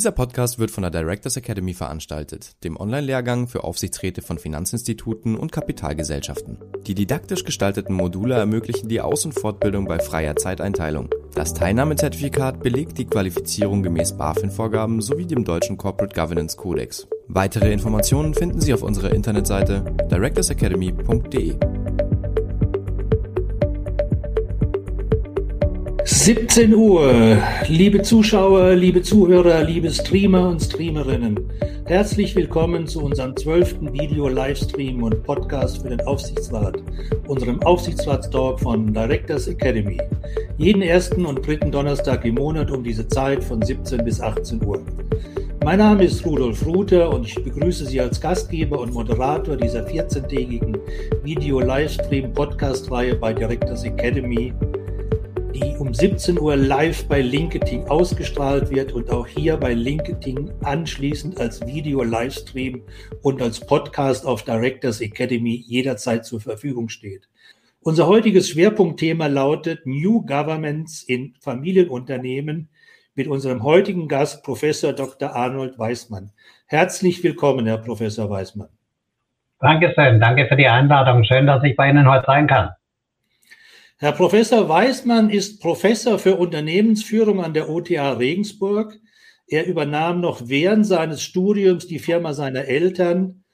Dieser Podcast wird von der Directors Academy veranstaltet, dem Online-Lehrgang für Aufsichtsräte von Finanzinstituten und Kapitalgesellschaften. Die didaktisch gestalteten Module ermöglichen die Aus- und Fortbildung bei freier Zeiteinteilung. Das Teilnahmezertifikat belegt die Qualifizierung gemäß BaFin-Vorgaben sowie dem deutschen Corporate Governance Codex. Weitere Informationen finden Sie auf unserer Internetseite directorsacademy.de. 17 Uhr, liebe Zuschauer, liebe Zuhörer, liebe Streamer und Streamerinnen. Herzlich willkommen zu unserem zwölften Video-Livestream und Podcast für den Aufsichtsrat, unserem Aufsichtsratstalk von Directors Academy. Jeden ersten und dritten Donnerstag im Monat um diese Zeit von 17 bis 18 Uhr. Mein Name ist Rudolf Ruther und ich begrüße Sie als Gastgeber und Moderator dieser 14-tägigen Video-Livestream-Podcast-Reihe bei Directors Academy die um 17 Uhr live bei LinkedIn ausgestrahlt wird und auch hier bei LinkedIn anschließend als Video-Livestream und als Podcast auf Directors Academy jederzeit zur Verfügung steht. Unser heutiges Schwerpunktthema lautet New Governments in Familienunternehmen mit unserem heutigen Gast Professor Dr. Arnold Weismann. Herzlich willkommen, Herr Professor Weismann. Danke schön, danke für die Einladung. Schön, dass ich bei Ihnen heute sein kann. Herr Professor Weismann ist Professor für Unternehmensführung an der OTA Regensburg. Er übernahm noch während seines Studiums die Firma seiner Eltern.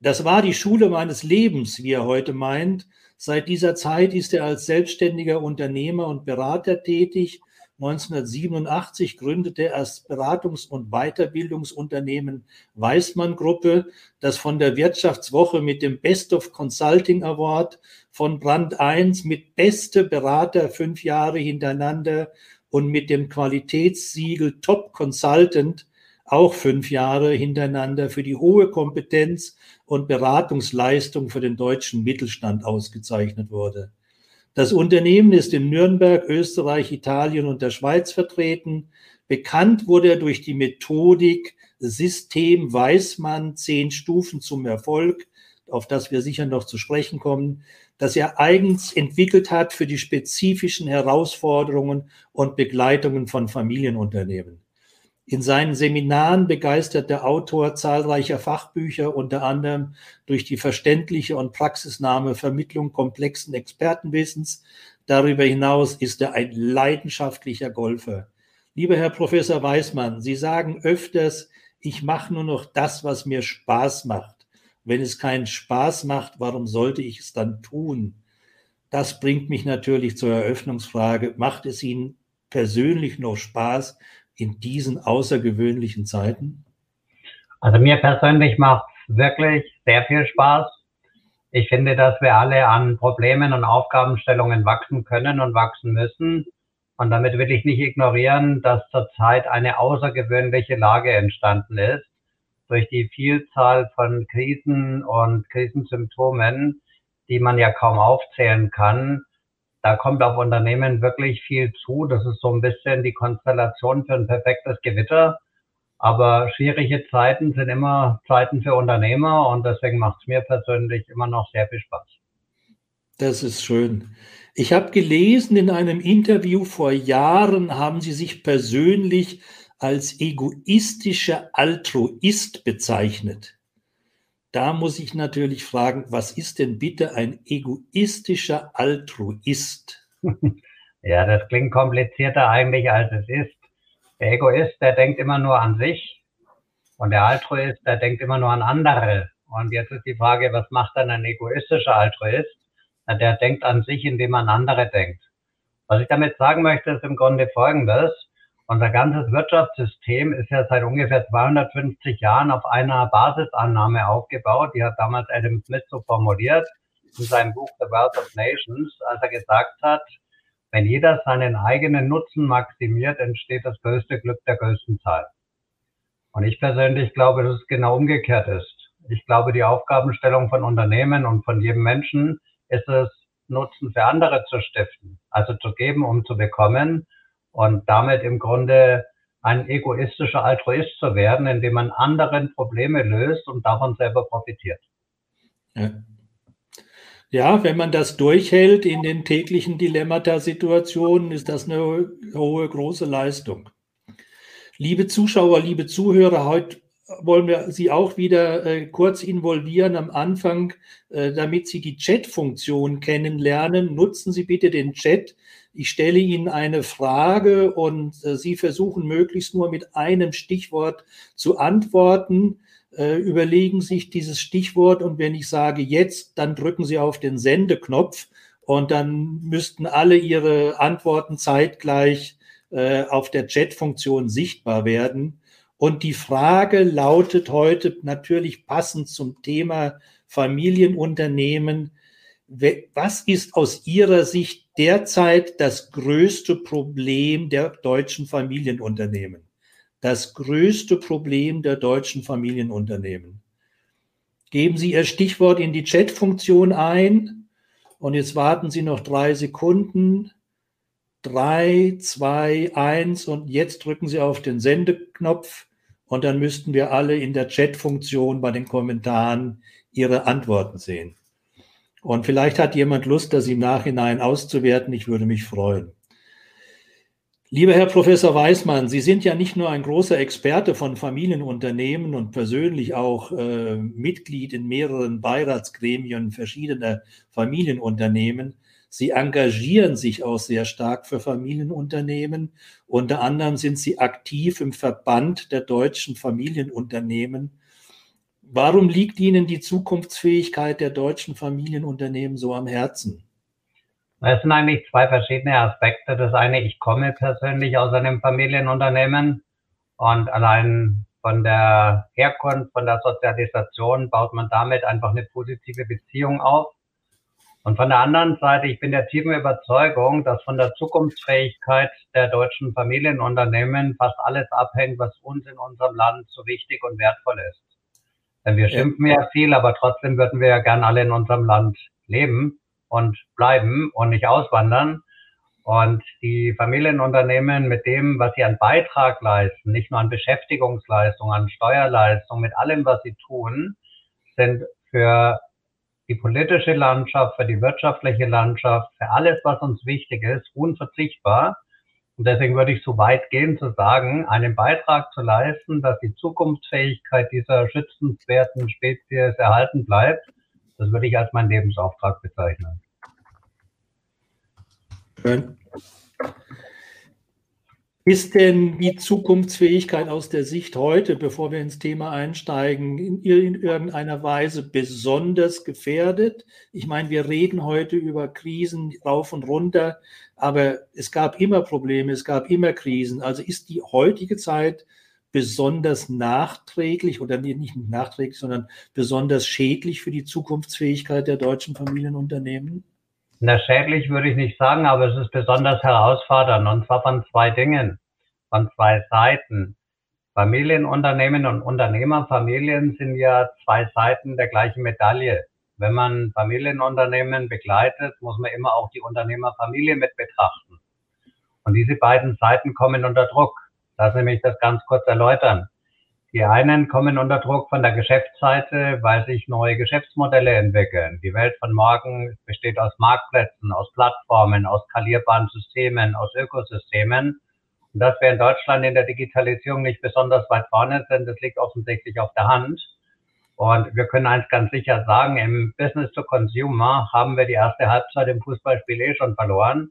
Das war die Schule meines Lebens, wie er heute meint. Seit dieser Zeit ist er als selbstständiger Unternehmer und Berater tätig 1987 gründete er das Beratungs- und Weiterbildungsunternehmen Weißmann Gruppe, das von der Wirtschaftswoche mit dem Best of Consulting Award von Brand 1 mit beste Berater fünf Jahre hintereinander und mit dem Qualitätssiegel Top Consultant auch fünf Jahre hintereinander für die hohe Kompetenz und Beratungsleistung für den deutschen Mittelstand ausgezeichnet wurde. Das Unternehmen ist in Nürnberg, Österreich, Italien und der Schweiz vertreten. Bekannt wurde er durch die Methodik System Weißmann, zehn Stufen zum Erfolg, auf das wir sicher noch zu sprechen kommen, das er eigens entwickelt hat für die spezifischen Herausforderungen und Begleitungen von Familienunternehmen. In seinen Seminaren begeistert der Autor zahlreicher Fachbücher, unter anderem durch die verständliche und praxisnahme Vermittlung komplexen Expertenwissens. Darüber hinaus ist er ein leidenschaftlicher Golfer. Lieber Herr Professor Weismann, Sie sagen öfters, ich mache nur noch das, was mir Spaß macht. Wenn es keinen Spaß macht, warum sollte ich es dann tun? Das bringt mich natürlich zur Eröffnungsfrage. Macht es Ihnen persönlich noch Spaß, in diesen außergewöhnlichen Zeiten? Also mir persönlich macht es wirklich sehr viel Spaß. Ich finde, dass wir alle an Problemen und Aufgabenstellungen wachsen können und wachsen müssen. Und damit will ich nicht ignorieren, dass zurzeit eine außergewöhnliche Lage entstanden ist durch die Vielzahl von Krisen und Krisensymptomen, die man ja kaum aufzählen kann da kommt auf Unternehmen wirklich viel zu. Das ist so ein bisschen die Konstellation für ein perfektes Gewitter. Aber schwierige Zeiten sind immer Zeiten für Unternehmer und deswegen macht es mir persönlich immer noch sehr viel Spaß. Das ist schön. Ich habe gelesen, in einem Interview vor Jahren haben Sie sich persönlich als egoistischer Altruist bezeichnet. Da muss ich natürlich fragen, was ist denn bitte ein egoistischer Altruist? Ja, das klingt komplizierter eigentlich, als es ist. Der Egoist, der denkt immer nur an sich und der Altruist, der denkt immer nur an andere. Und jetzt ist die Frage, was macht dann ein egoistischer Altruist? Der denkt an sich, indem man an andere denkt. Was ich damit sagen möchte, ist im Grunde Folgendes. Unser ganzes Wirtschaftssystem ist ja seit ungefähr 250 Jahren auf einer Basisannahme aufgebaut. Die hat damals Adam Smith so formuliert in seinem Buch The Wealth of Nations, als er gesagt hat, wenn jeder seinen eigenen Nutzen maximiert, entsteht das größte Glück der größten Zahl. Und ich persönlich glaube, dass es genau umgekehrt ist. Ich glaube, die Aufgabenstellung von Unternehmen und von jedem Menschen ist es, Nutzen für andere zu stiften, also zu geben, um zu bekommen und damit im Grunde ein egoistischer Altruist zu werden, indem man anderen Probleme löst und davon selber profitiert. Ja. ja wenn man das durchhält in den täglichen Dilemmata-Situationen, ist das eine hohe, große Leistung. Liebe Zuschauer, liebe Zuhörer, heute wollen wir Sie auch wieder äh, kurz involvieren am Anfang, äh, damit Sie die Chat-Funktion kennenlernen. Nutzen Sie bitte den Chat. Ich stelle Ihnen eine Frage und äh, Sie versuchen möglichst nur mit einem Stichwort zu antworten. Äh, überlegen sich dieses Stichwort und wenn ich sage jetzt, dann drücken Sie auf den Sendeknopf und dann müssten alle Ihre Antworten zeitgleich äh, auf der Chat-Funktion sichtbar werden. Und die Frage lautet heute natürlich passend zum Thema Familienunternehmen. Was ist aus Ihrer Sicht derzeit das größte Problem der deutschen Familienunternehmen? Das größte Problem der deutschen Familienunternehmen. Geben Sie Ihr Stichwort in die Chat-Funktion ein und jetzt warten Sie noch drei Sekunden. Drei, zwei, eins und jetzt drücken Sie auf den Sendeknopf und dann müssten wir alle in der Chat-Funktion bei den Kommentaren Ihre Antworten sehen. Und vielleicht hat jemand Lust, das im Nachhinein auszuwerten. Ich würde mich freuen. Lieber Herr Professor Weismann, Sie sind ja nicht nur ein großer Experte von Familienunternehmen und persönlich auch äh, Mitglied in mehreren Beiratsgremien verschiedener Familienunternehmen. Sie engagieren sich auch sehr stark für Familienunternehmen. Unter anderem sind Sie aktiv im Verband der deutschen Familienunternehmen. Warum liegt Ihnen die Zukunftsfähigkeit der deutschen Familienunternehmen so am Herzen? Es sind eigentlich zwei verschiedene Aspekte. Das eine, ich komme persönlich aus einem Familienunternehmen und allein von der Herkunft, von der Sozialisation baut man damit einfach eine positive Beziehung auf. Und von der anderen Seite, ich bin der tiefen Überzeugung, dass von der Zukunftsfähigkeit der deutschen Familienunternehmen fast alles abhängt, was uns in unserem Land so wichtig und wertvoll ist. Denn wir schimpfen ja viel, aber trotzdem würden wir ja gern alle in unserem Land leben und bleiben und nicht auswandern. Und die Familienunternehmen mit dem, was sie an Beitrag leisten, nicht nur an Beschäftigungsleistung, an Steuerleistung, mit allem, was sie tun, sind für die politische Landschaft, für die wirtschaftliche Landschaft, für alles, was uns wichtig ist, unverzichtbar. Und deswegen würde ich so weit gehen zu sagen, einen Beitrag zu leisten, dass die Zukunftsfähigkeit dieser schützenswerten Spezies erhalten bleibt, das würde ich als meinen Lebensauftrag bezeichnen. Schön. Ist denn die Zukunftsfähigkeit aus der Sicht heute, bevor wir ins Thema einsteigen, in, in, irgendeiner Weise besonders gefährdet? Ich meine, wir reden heute über Krisen rauf und runter, aber es gab immer Probleme, es gab immer Krisen. Also ist die heutige Zeit besonders nachträglich oder nicht nachträglich, sondern besonders schädlich für die Zukunftsfähigkeit der deutschen Familienunternehmen? Na, schädlich würde ich nicht sagen, aber es ist besonders herausfordernd und zwar von zwei Dingen, von zwei Seiten. Familienunternehmen und Unternehmerfamilien sind ja zwei Seiten der gleichen Medaille. Wenn man Familienunternehmen begleitet, muss man immer auch die Unternehmerfamilie mit betrachten. Und diese beiden Seiten kommen unter Druck. Lass mich das ganz kurz erläutern. Die einen kommen unter Druck von der Geschäftsseite, weil sich neue Geschäftsmodelle entwickeln. Die Welt von morgen besteht aus Marktplätzen, aus Plattformen, aus skalierbaren Systemen, aus Ökosystemen. Und dass wir in Deutschland in der Digitalisierung nicht besonders weit vorne sind, das liegt offensichtlich auf der Hand. Und wir können eins ganz sicher sagen, im Business to Consumer haben wir die erste Halbzeit im Fußballspiel eh schon verloren.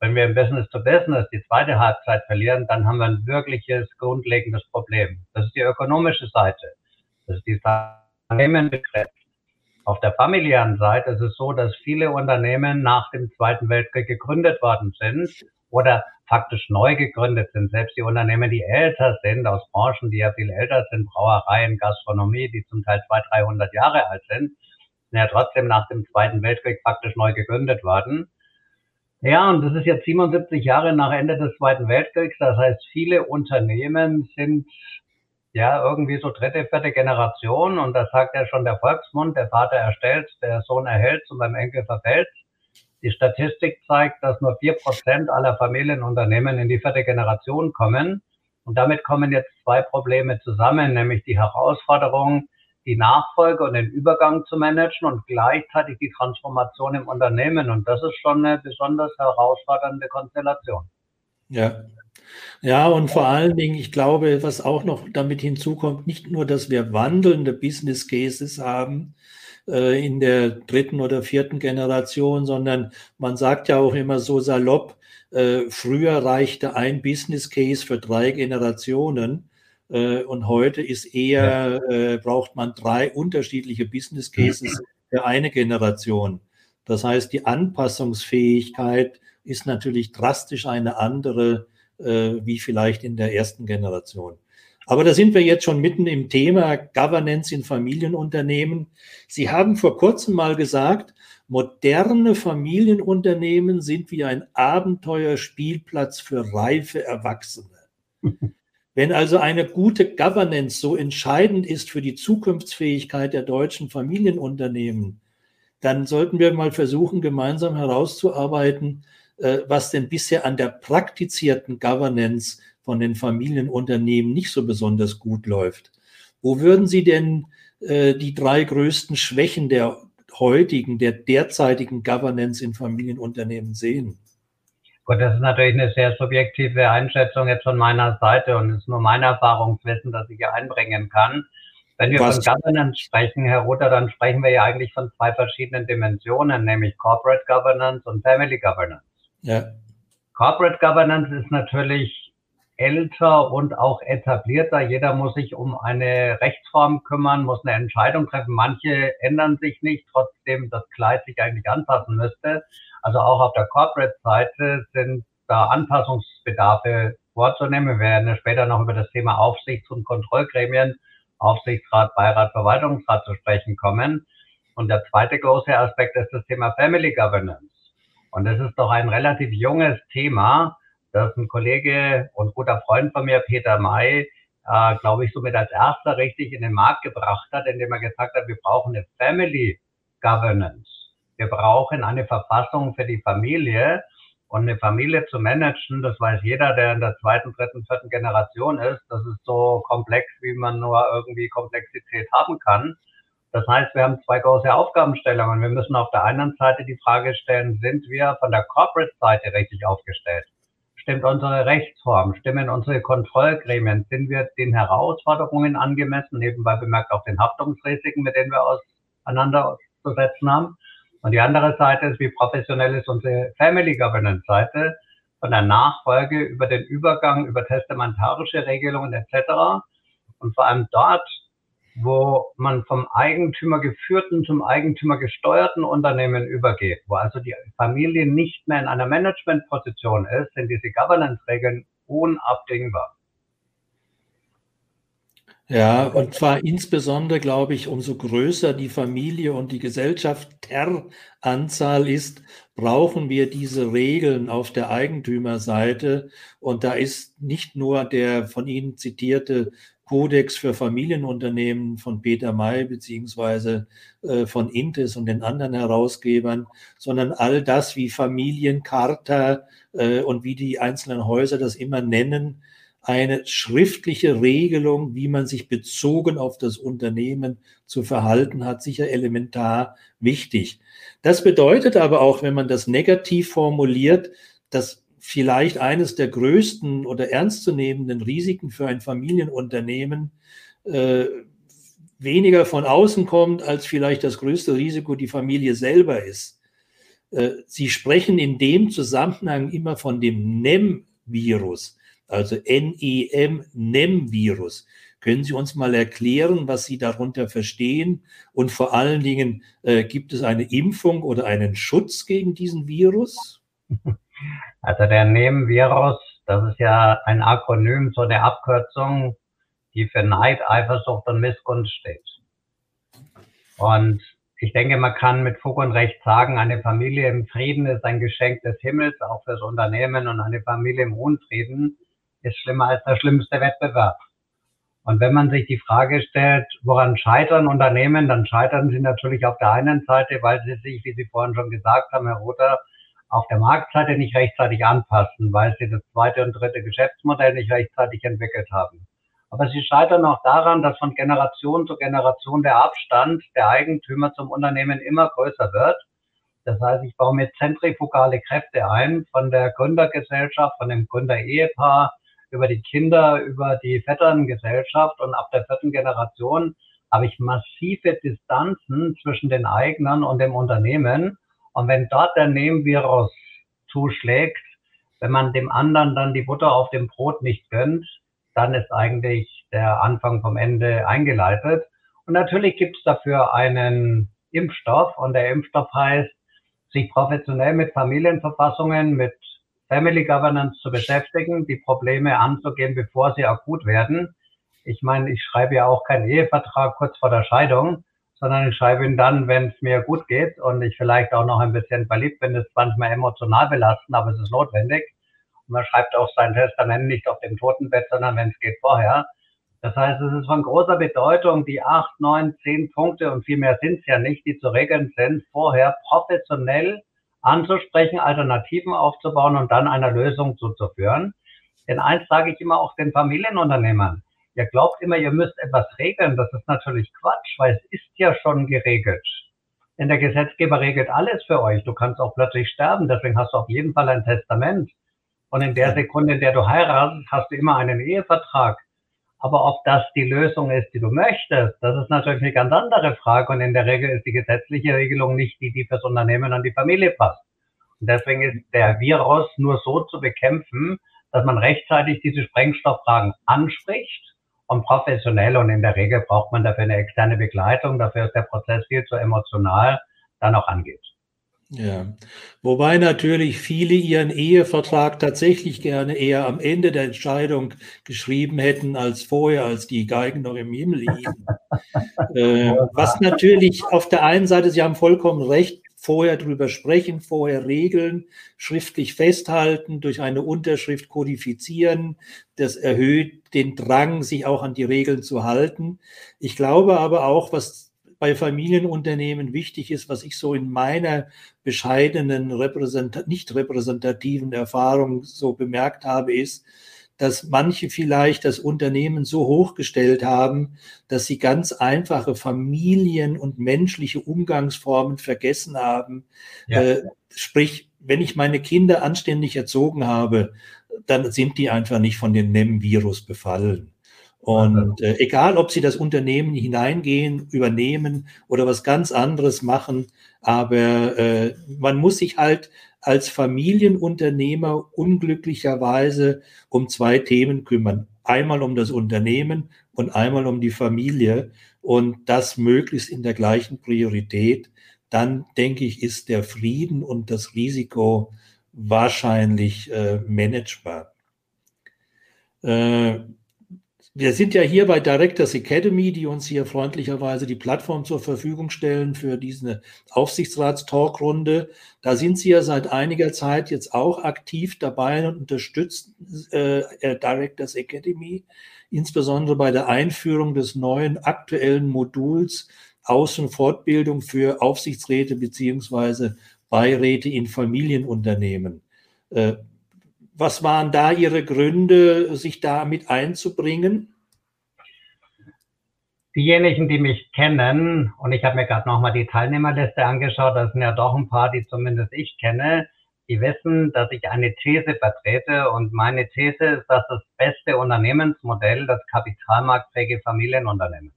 Wenn wir im Business to Business die zweite Halbzeit verlieren, dann haben wir ein wirkliches grundlegendes Problem. Das ist die ökonomische Seite. Das ist die Unternehmen betrifft. Auf der familiären Seite ist es so, dass viele Unternehmen nach dem Zweiten Weltkrieg gegründet worden sind oder faktisch neu gegründet sind. Selbst die Unternehmen, die älter sind, aus Branchen, die ja viel älter sind, Brauereien, Gastronomie, die zum Teil 200, 300 Jahre alt sind, sind ja trotzdem nach dem Zweiten Weltkrieg faktisch neu gegründet worden. Ja, und das ist jetzt 77 Jahre nach Ende des Zweiten Weltkriegs. Das heißt, viele Unternehmen sind ja irgendwie so dritte, vierte Generation. Und das sagt ja schon der Volksmund. Der Vater erstellt, der Sohn erhält und beim Enkel verfällt. Die Statistik zeigt, dass nur vier Prozent aller Familienunternehmen in die vierte Generation kommen. Und damit kommen jetzt zwei Probleme zusammen, nämlich die Herausforderung, die Nachfolge und den Übergang zu managen und gleichzeitig die Transformation im Unternehmen. Und das ist schon eine besonders herausfordernde Konstellation. Ja, Ja, und vor allen Dingen, ich glaube, was auch noch damit hinzukommt, nicht nur, dass wir wandelnde Business Cases haben äh, in der dritten oder vierten Generation, sondern man sagt ja auch immer so salopp, äh, früher reichte ein Business Case für drei Generationen. Äh, und heute ist eher, äh, braucht man drei unterschiedliche Business Cases für eine Generation. Das heißt, die Anpassungsfähigkeit ist natürlich drastisch eine andere äh, wie vielleicht in der ersten Generation. Aber da sind wir jetzt schon mitten im Thema Governance in Familienunternehmen. Sie haben vor kurzem mal gesagt, moderne Familienunternehmen sind wie ein Abenteuerspielplatz für reife Erwachsene. Wenn also eine gute Governance so entscheidend ist für die Zukunftsfähigkeit der deutschen Familienunternehmen, dann sollten wir mal versuchen, gemeinsam herauszuarbeiten, äh, was denn bisher an der praktizierten Governance von den Familienunternehmen nicht so besonders gut läuft. Wo würden Sie denn äh, die drei größten Schwächen der heutigen, der derzeitigen Governance in Familienunternehmen sehen? Gut, das ist natürlich eine sehr subjektive Einschätzung jetzt von meiner Seite und es ist nur mein Erfahrungswissen, das ich hier einbringen kann. Wenn wir Was? von Governance sprechen, Herr Ruther, dann sprechen wir ja eigentlich von zwei verschiedenen Dimensionen, nämlich Corporate Governance und Family Governance. Ja. Corporate Governance ist natürlich älter und auch etablierter. Jeder muss sich um eine Rechtsform kümmern, muss eine Entscheidung treffen. Manche ändern sich nicht, trotzdem das Kleid sich eigentlich anpassen müsste. Also auch auf der Corporate-Seite sind da Anpassungsbedarfe vorzunehmen. Wir werden später noch über das Thema Aufsichts- und Kontrollgremien, Aufsichtsrat, Beirat, Verwaltungsrat zu sprechen kommen. Und der zweite große Aspekt ist das Thema Family Governance. Und das ist doch ein relativ junges Thema, das ein Kollege und guter Freund von mir, Peter May, äh, glaube ich, somit als erster richtig in den Markt gebracht hat, indem er gesagt hat, wir brauchen eine Family Governance. Wir brauchen eine Verfassung für die Familie und eine Familie zu managen, das weiß jeder, der in der zweiten, dritten, vierten Generation ist. Das ist so komplex, wie man nur irgendwie Komplexität haben kann. Das heißt, wir haben zwei große Aufgabenstellungen. Wir müssen auf der einen Seite die Frage stellen, sind wir von der Corporate-Seite richtig aufgestellt? Stimmt unsere Rechtsform? Stimmen unsere Kontrollgremien? Sind wir den Herausforderungen angemessen? Nebenbei bemerkt auch den Haftungsrisiken, mit denen wir auseinanderzusetzen haben. Und die andere Seite ist, wie professionell ist unsere Family Governance Seite von der Nachfolge über den Übergang, über testamentarische Regelungen etc. Und vor allem dort wo man vom Eigentümer geführten zum Eigentümer gesteuerten Unternehmen übergeht, wo also die Familie nicht mehr in einer Managementposition ist, sind diese Governance-Regeln unabdingbar. Ja, und zwar insbesondere, glaube ich, umso größer die Familie und die Gesellschafteranzahl ist, brauchen wir diese Regeln auf der Eigentümerseite. Und da ist nicht nur der von Ihnen zitierte Kodex für Familienunternehmen von Peter May beziehungsweise äh, von Intes und den anderen Herausgebern, sondern all das wie Familiencharta äh, und wie die einzelnen Häuser das immer nennen, eine schriftliche Regelung, wie man sich bezogen auf das Unternehmen zu verhalten hat, sicher elementar wichtig. Das bedeutet aber auch, wenn man das negativ formuliert, dass vielleicht eines der größten oder ernstzunehmenden Risiken für ein Familienunternehmen äh, weniger von außen kommt, als vielleicht das größte Risiko die Familie selber ist. Äh, Sie sprechen in dem Zusammenhang immer von dem NEM-Virus, also NEM, NEM-Virus. Können Sie uns mal erklären, was Sie darunter verstehen? Und vor allen Dingen, äh, gibt es eine Impfung oder einen Schutz gegen diesen Virus? Also der Nebenvirus, das ist ja ein Akronym, so eine Abkürzung, die für Neid, Eifersucht und Missgunst steht. Und ich denke, man kann mit Fug und Recht sagen, eine Familie im Frieden ist ein Geschenk des Himmels, auch fürs Unternehmen. Und eine Familie im Unfrieden ist schlimmer als der schlimmste Wettbewerb. Und wenn man sich die Frage stellt, woran scheitern Unternehmen, dann scheitern sie natürlich auf der einen Seite, weil sie sich, wie Sie vorhin schon gesagt haben, Herr Rother, auf der Marktseite nicht rechtzeitig anpassen, weil sie das zweite und dritte Geschäftsmodell nicht rechtzeitig entwickelt haben. Aber sie scheitern auch daran, dass von Generation zu Generation der Abstand der Eigentümer zum Unternehmen immer größer wird Das heißt, ich baue mir zentrifugale Kräfte ein von der Gründergesellschaft, von dem Gründerehepaar, über die Kinder, über die Vetterngesellschaft und ab der vierten Generation habe ich massive Distanzen zwischen den Eignern und dem Unternehmen. Und wenn dort der Nebenvirus zuschlägt, wenn man dem anderen dann die Butter auf dem Brot nicht gönnt, dann ist eigentlich der Anfang vom Ende eingeleitet. Und natürlich gibt es dafür einen Impfstoff und der Impfstoff heißt, sich professionell mit Familienverfassungen, mit Family Governance zu beschäftigen, die Probleme anzugehen, bevor sie akut werden. Ich meine, ich schreibe ja auch keinen Ehevertrag kurz vor der Scheidung, sondern ich schreibe ihn dann, wenn es mir gut geht und ich vielleicht auch noch ein bisschen verliebt bin. Das ist manchmal emotional belastend, aber es ist notwendig. Und man schreibt auch sein Testament nicht auf dem Totenbett, sondern wenn es geht vorher. Das heißt, es ist von großer Bedeutung, die acht, neun, zehn Punkte und viel mehr sind es ja nicht, die zu regeln sind, vorher professionell anzusprechen, Alternativen aufzubauen und dann einer Lösung zuzuführen. Denn eins sage ich immer auch den Familienunternehmern. Ihr glaubt immer, ihr müsst etwas regeln. Das ist natürlich Quatsch, weil es ist ja schon geregelt. Denn der Gesetzgeber regelt alles für euch. Du kannst auch plötzlich sterben. Deswegen hast du auf jeden Fall ein Testament. Und in der Sekunde, in der du heiratest, hast du immer einen Ehevertrag. Aber ob das die Lösung ist, die du möchtest, das ist natürlich eine ganz andere Frage. Und in der Regel ist die gesetzliche Regelung nicht die, die fürs Unternehmen und die Familie passt. Und deswegen ist der Virus nur so zu bekämpfen, dass man rechtzeitig diese Sprengstofffragen anspricht und professionell und in der Regel braucht man dafür eine externe Begleitung. Dafür ist der Prozess viel zu emotional, dann auch angeht. Ja, wobei natürlich viele ihren Ehevertrag tatsächlich gerne eher am Ende der Entscheidung geschrieben hätten als vorher, als die Geigen noch im Himmel liegen. äh, was natürlich auf der einen Seite, Sie haben vollkommen recht, vorher drüber sprechen, vorher regeln, schriftlich festhalten, durch eine Unterschrift kodifizieren. Das erhöht den Drang, sich auch an die Regeln zu halten. Ich glaube aber auch, was bei Familienunternehmen wichtig ist, was ich so in meiner bescheidenen, repräsent nicht repräsentativen Erfahrung so bemerkt habe, ist, dass manche vielleicht das Unternehmen so hochgestellt haben, dass sie ganz einfache Familien- und menschliche Umgangsformen vergessen haben. Ja. Äh, sprich, wenn ich meine Kinder anständig erzogen habe, dann sind die einfach nicht von dem NEM-Virus befallen. Und äh, egal, ob sie das Unternehmen hineingehen, übernehmen oder was ganz anderes machen, aber äh, man muss sich halt als Familienunternehmer unglücklicherweise um zwei Themen kümmern. Einmal um das Unternehmen und einmal um die Familie und das möglichst in der gleichen Priorität. Dann denke ich, ist der Frieden und das Risiko wahrscheinlich äh, managebar. Äh, wir sind ja hier bei Directors Academy, die uns hier freundlicherweise die Plattform zur Verfügung stellen für diese Aufsichtsratstalkrunde. Da sind Sie ja seit einiger Zeit jetzt auch aktiv dabei und unterstützen äh, äh, Directors Academy, insbesondere bei der Einführung des neuen aktuellen Moduls Aus- und Fortbildung für Aufsichtsräte beziehungsweise Beiräte in Familienunternehmen. Äh, was waren da Ihre Gründe, sich damit einzubringen? Diejenigen, die mich kennen, und ich habe mir gerade nochmal die Teilnehmerliste angeschaut, da sind ja doch ein paar, die zumindest ich kenne, die wissen, dass ich eine These vertrete und meine These ist, dass das beste Unternehmensmodell das kapitalmarktfähige Familienunternehmen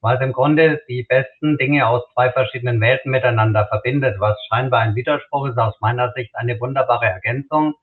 Weil es im Grunde die besten Dinge aus zwei verschiedenen Welten miteinander verbindet. Was scheinbar ein Widerspruch ist, aus meiner Sicht eine wunderbare Ergänzung.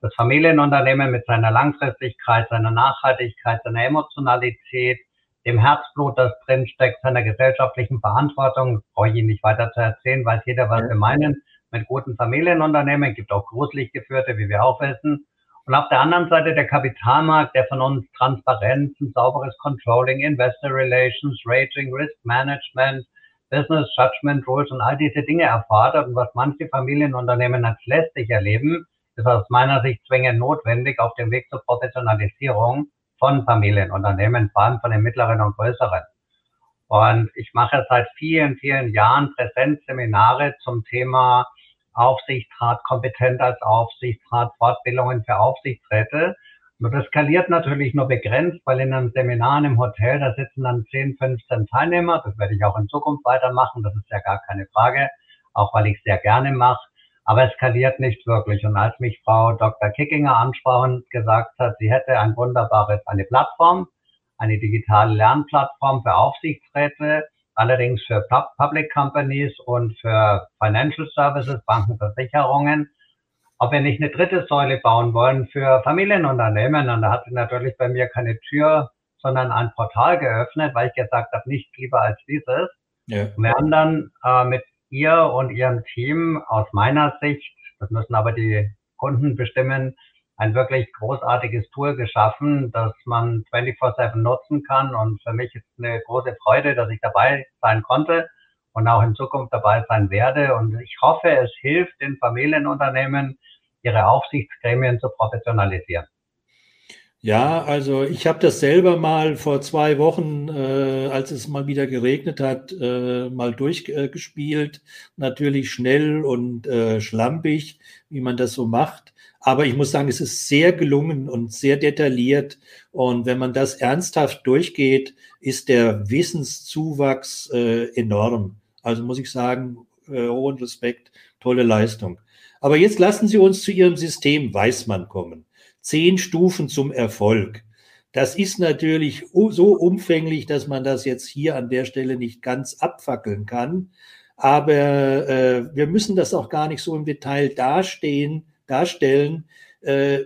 Das Familienunternehmen mit seiner Langfristigkeit, seiner Nachhaltigkeit, seiner Emotionalität, dem Herzblut, das drinsteckt, seiner gesellschaftlichen Verantwortung, brauche ich Ihnen nicht weiter zu erzählen, weiß jeder, was ja. wir meinen, mit guten Familienunternehmen, gibt auch gruselig geführte, wie wir auch wissen. Und auf der anderen Seite der Kapitalmarkt, der von uns Transparenz, ein sauberes Controlling, Investor Relations, Rating, Risk Management, Business Judgment Rules und all diese Dinge erfordert und was manche Familienunternehmen als lästig erleben, ist aus meiner Sicht zwingend notwendig auf dem Weg zur Professionalisierung von Familienunternehmen, vor allem von den mittleren und größeren. Und ich mache seit vielen, vielen Jahren Präsenzseminare zum Thema Aufsichtsrat, kompetent als Aufsichtsrat, Fortbildungen für Aufsichtsräte. Und das skaliert natürlich nur begrenzt, weil in einem Seminar im Hotel, da sitzen dann 10, 15 Teilnehmer. Das werde ich auch in Zukunft weitermachen. Das ist ja gar keine Frage. auch weil ich es sehr gerne mache, aber es skaliert nicht wirklich. Und als mich Frau Dr. Kickinger ansprach und gesagt hat, sie hätte ein wunderbares, eine Plattform, eine digitale Lernplattform für Aufsichtsräte, allerdings für Public Companies und für Financial Services, Banken, Versicherungen, ob wir nicht eine dritte Säule bauen wollen für Familienunternehmen. Und da hat sie natürlich bei mir keine Tür, sondern ein Portal geöffnet, weil ich gesagt habe, nicht lieber als dieses. Ja. Wir haben dann äh, mit ihr und ihrem Team aus meiner Sicht, das müssen aber die Kunden bestimmen, ein wirklich großartiges Tool geschaffen, das man 24-7 nutzen kann. Und für mich ist eine große Freude, dass ich dabei sein konnte und auch in Zukunft dabei sein werde. Und ich hoffe, es hilft den Familienunternehmen, ihre Aufsichtsgremien zu professionalisieren. Ja, also ich habe das selber mal vor zwei Wochen, äh, als es mal wieder geregnet hat, äh, mal durchgespielt. Natürlich schnell und äh, schlampig, wie man das so macht. Aber ich muss sagen, es ist sehr gelungen und sehr detailliert. Und wenn man das ernsthaft durchgeht, ist der Wissenszuwachs äh, enorm. Also muss ich sagen, äh, hohen Respekt, tolle Leistung. Aber jetzt lassen Sie uns zu Ihrem System Weißmann kommen. Zehn Stufen zum Erfolg. Das ist natürlich so umfänglich, dass man das jetzt hier an der Stelle nicht ganz abfackeln kann. Aber äh, wir müssen das auch gar nicht so im Detail dastehen, darstellen. Äh,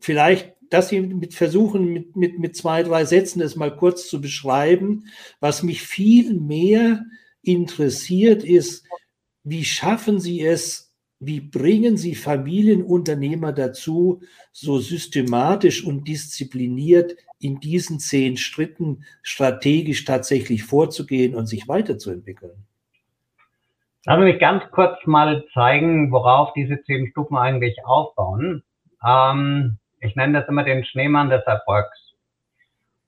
vielleicht, dass Sie mit versuchen, mit, mit, mit zwei, drei Sätzen das mal kurz zu beschreiben. Was mich viel mehr interessiert ist, wie schaffen Sie es, wie bringen Sie Familienunternehmer dazu, so systematisch und diszipliniert in diesen zehn Schritten strategisch tatsächlich vorzugehen und sich weiterzuentwickeln? Lass mich ganz kurz mal zeigen, worauf diese zehn Stufen eigentlich aufbauen. Ähm, ich nenne das immer den Schneemann des Erfolgs.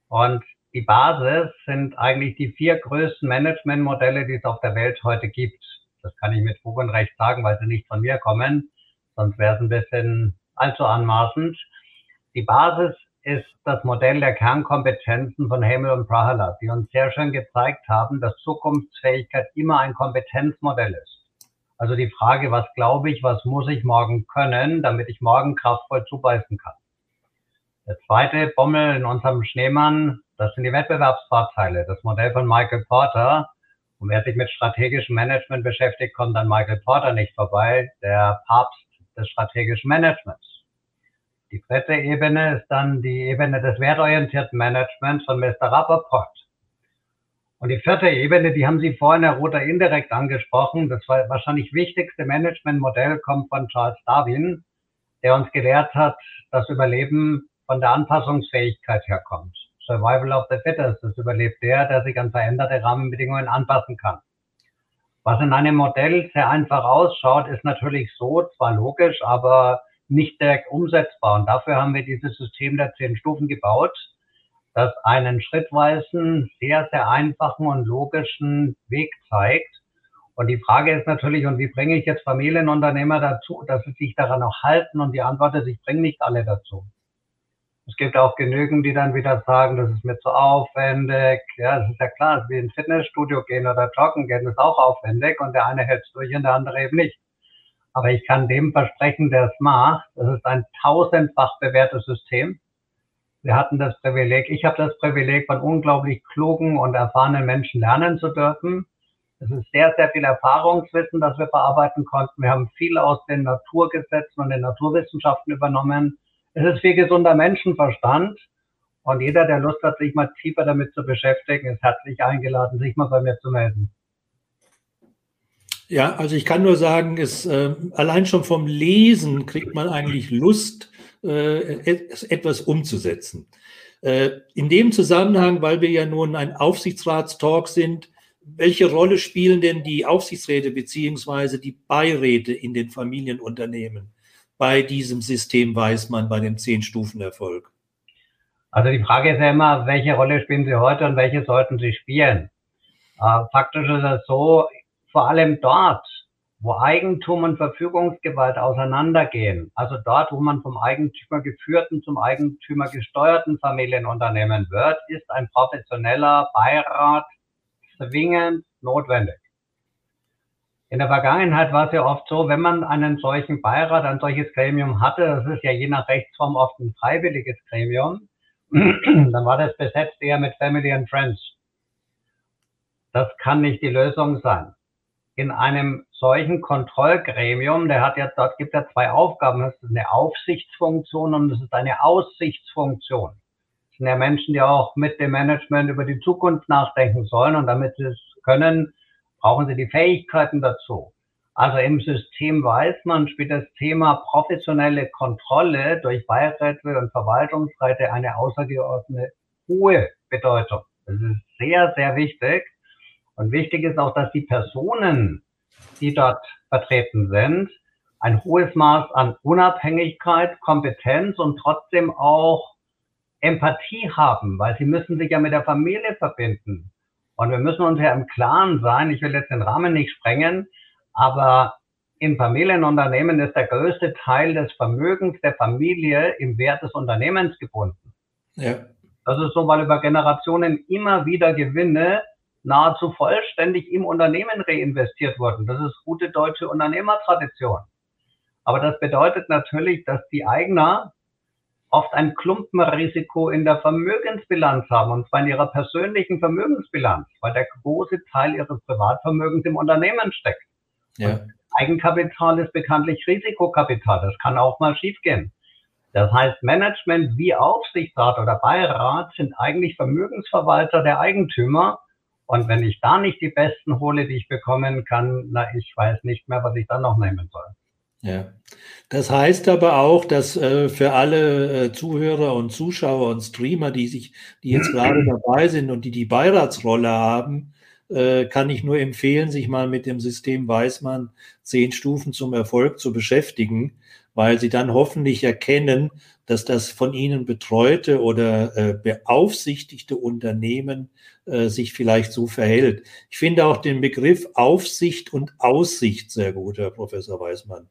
Und die Basis sind eigentlich die vier größten Managementmodelle, die es auf der Welt heute gibt. Das kann ich mit Fug und Recht sagen, weil sie nicht von mir kommen. Sonst wäre es ein bisschen allzu anmaßend. Die Basis ist das Modell der Kernkompetenzen von Hemel und Prahala, die uns sehr schön gezeigt haben, dass Zukunftsfähigkeit immer ein Kompetenzmodell ist. Also die Frage, was glaube ich, was muss ich morgen können, damit ich morgen kraftvoll zubeißen kann. Der zweite Bommel in unserem Schneemann, das sind die Wettbewerbsvorteile, das Modell von Michael Porter, und wer sich mit strategischem Management beschäftigt, kommt an Michael Porter nicht vorbei, der Papst des strategischen Managements. Die dritte Ebene ist dann die Ebene des wertorientierten Managements von Mr. Rappaport. Und die vierte Ebene, die haben Sie vorhin, Herr Rother, indirekt angesprochen. Das war wahrscheinlich wichtigste Managementmodell kommt von Charles Darwin, der uns gelehrt hat, dass Überleben von der Anpassungsfähigkeit herkommt. Survival of the Fittest. Das überlebt der, der sich an veränderte Rahmenbedingungen anpassen kann. Was in einem Modell sehr einfach ausschaut, ist natürlich so, zwar logisch, aber nicht direkt umsetzbar. Und dafür haben wir dieses System der zehn Stufen gebaut, das einen schrittweisen, sehr, sehr einfachen und logischen Weg zeigt. Und die Frage ist natürlich, und wie bringe ich jetzt Familienunternehmer dazu, dass sie sich daran auch halten? Und die Antwort ist, ich bringe nicht alle dazu. Es gibt auch genügend, die dann wieder sagen, das ist mir zu aufwendig. Ja, es ist ja klar, wie ins Fitnessstudio gehen oder joggen gehen, ist auch aufwendig und der eine hält es durch und der andere eben nicht. Aber ich kann dem versprechen, der es macht, das ist ein tausendfach bewährtes System. Wir hatten das Privileg, ich habe das Privileg, von unglaublich klugen und erfahrenen Menschen lernen zu dürfen. Es ist sehr, sehr viel Erfahrungswissen, das wir verarbeiten konnten. Wir haben viel aus den Naturgesetzen und den Naturwissenschaften übernommen. Es ist viel gesunder Menschenverstand. Und jeder, der Lust hat, sich mal tiefer damit zu beschäftigen, ist herzlich eingeladen, sich mal bei mir zu melden. Ja, also ich kann nur sagen, es, äh, allein schon vom Lesen kriegt man eigentlich Lust, äh, etwas umzusetzen. Äh, in dem Zusammenhang, weil wir ja nun ein Aufsichtsratstalk sind, welche Rolle spielen denn die Aufsichtsräte beziehungsweise die Beiräte in den Familienunternehmen? bei diesem System weiß man, bei dem Zehn-Stufen-Erfolg? Also die Frage ist ja immer, welche Rolle spielen Sie heute und welche sollten Sie spielen? Äh, faktisch ist es so, vor allem dort, wo Eigentum und Verfügungsgewalt auseinandergehen, also dort, wo man vom Eigentümer geführten zum Eigentümer gesteuerten Familienunternehmen wird, ist ein professioneller Beirat zwingend notwendig. In der Vergangenheit war es ja oft so, wenn man einen solchen Beirat, ein solches Gremium hatte, das ist ja je nach Rechtsform oft ein freiwilliges Gremium, dann war das besetzt eher mit Family and Friends. Das kann nicht die Lösung sein. In einem solchen Kontrollgremium, der hat ja, dort gibt ja zwei Aufgaben. Das ist eine Aufsichtsfunktion und das ist eine Aussichtsfunktion. Das sind ja Menschen, die auch mit dem Management über die Zukunft nachdenken sollen und damit sie es können, brauchen sie die Fähigkeiten dazu. Also im System weiß man, spielt das Thema professionelle Kontrolle durch Beiräte und Verwaltungsräte eine außergeordnete hohe Bedeutung. Das ist sehr, sehr wichtig. Und wichtig ist auch, dass die Personen, die dort vertreten sind, ein hohes Maß an Unabhängigkeit, Kompetenz und trotzdem auch Empathie haben, weil sie müssen sich ja mit der Familie verbinden. Und wir müssen uns ja im Klaren sein, ich will jetzt den Rahmen nicht sprengen, aber in Familienunternehmen ist der größte Teil des Vermögens der Familie im Wert des Unternehmens gebunden. Ja. Das ist so, weil über Generationen immer wieder Gewinne nahezu vollständig im Unternehmen reinvestiert wurden. Das ist gute deutsche Unternehmertradition. Aber das bedeutet natürlich, dass die Eigner oft ein Klumpenrisiko in der Vermögensbilanz haben, und zwar in ihrer persönlichen Vermögensbilanz, weil der große Teil ihres Privatvermögens im Unternehmen steckt. Ja. Eigenkapital ist bekanntlich Risikokapital. Das kann auch mal schiefgehen. Das heißt, Management wie Aufsichtsrat oder Beirat sind eigentlich Vermögensverwalter der Eigentümer. Und wenn ich da nicht die Besten hole, die ich bekommen kann, na, ich weiß nicht mehr, was ich dann noch nehmen soll. Ja, das heißt aber auch, dass äh, für alle äh, Zuhörer und Zuschauer und Streamer, die sich, die jetzt gerade dabei sind und die die Beiratsrolle haben, äh, kann ich nur empfehlen, sich mal mit dem System Weißmann zehn Stufen zum Erfolg zu beschäftigen, weil sie dann hoffentlich erkennen, dass das von ihnen betreute oder äh, beaufsichtigte Unternehmen äh, sich vielleicht so verhält. Ich finde auch den Begriff Aufsicht und Aussicht sehr gut, Herr Professor Weißmann.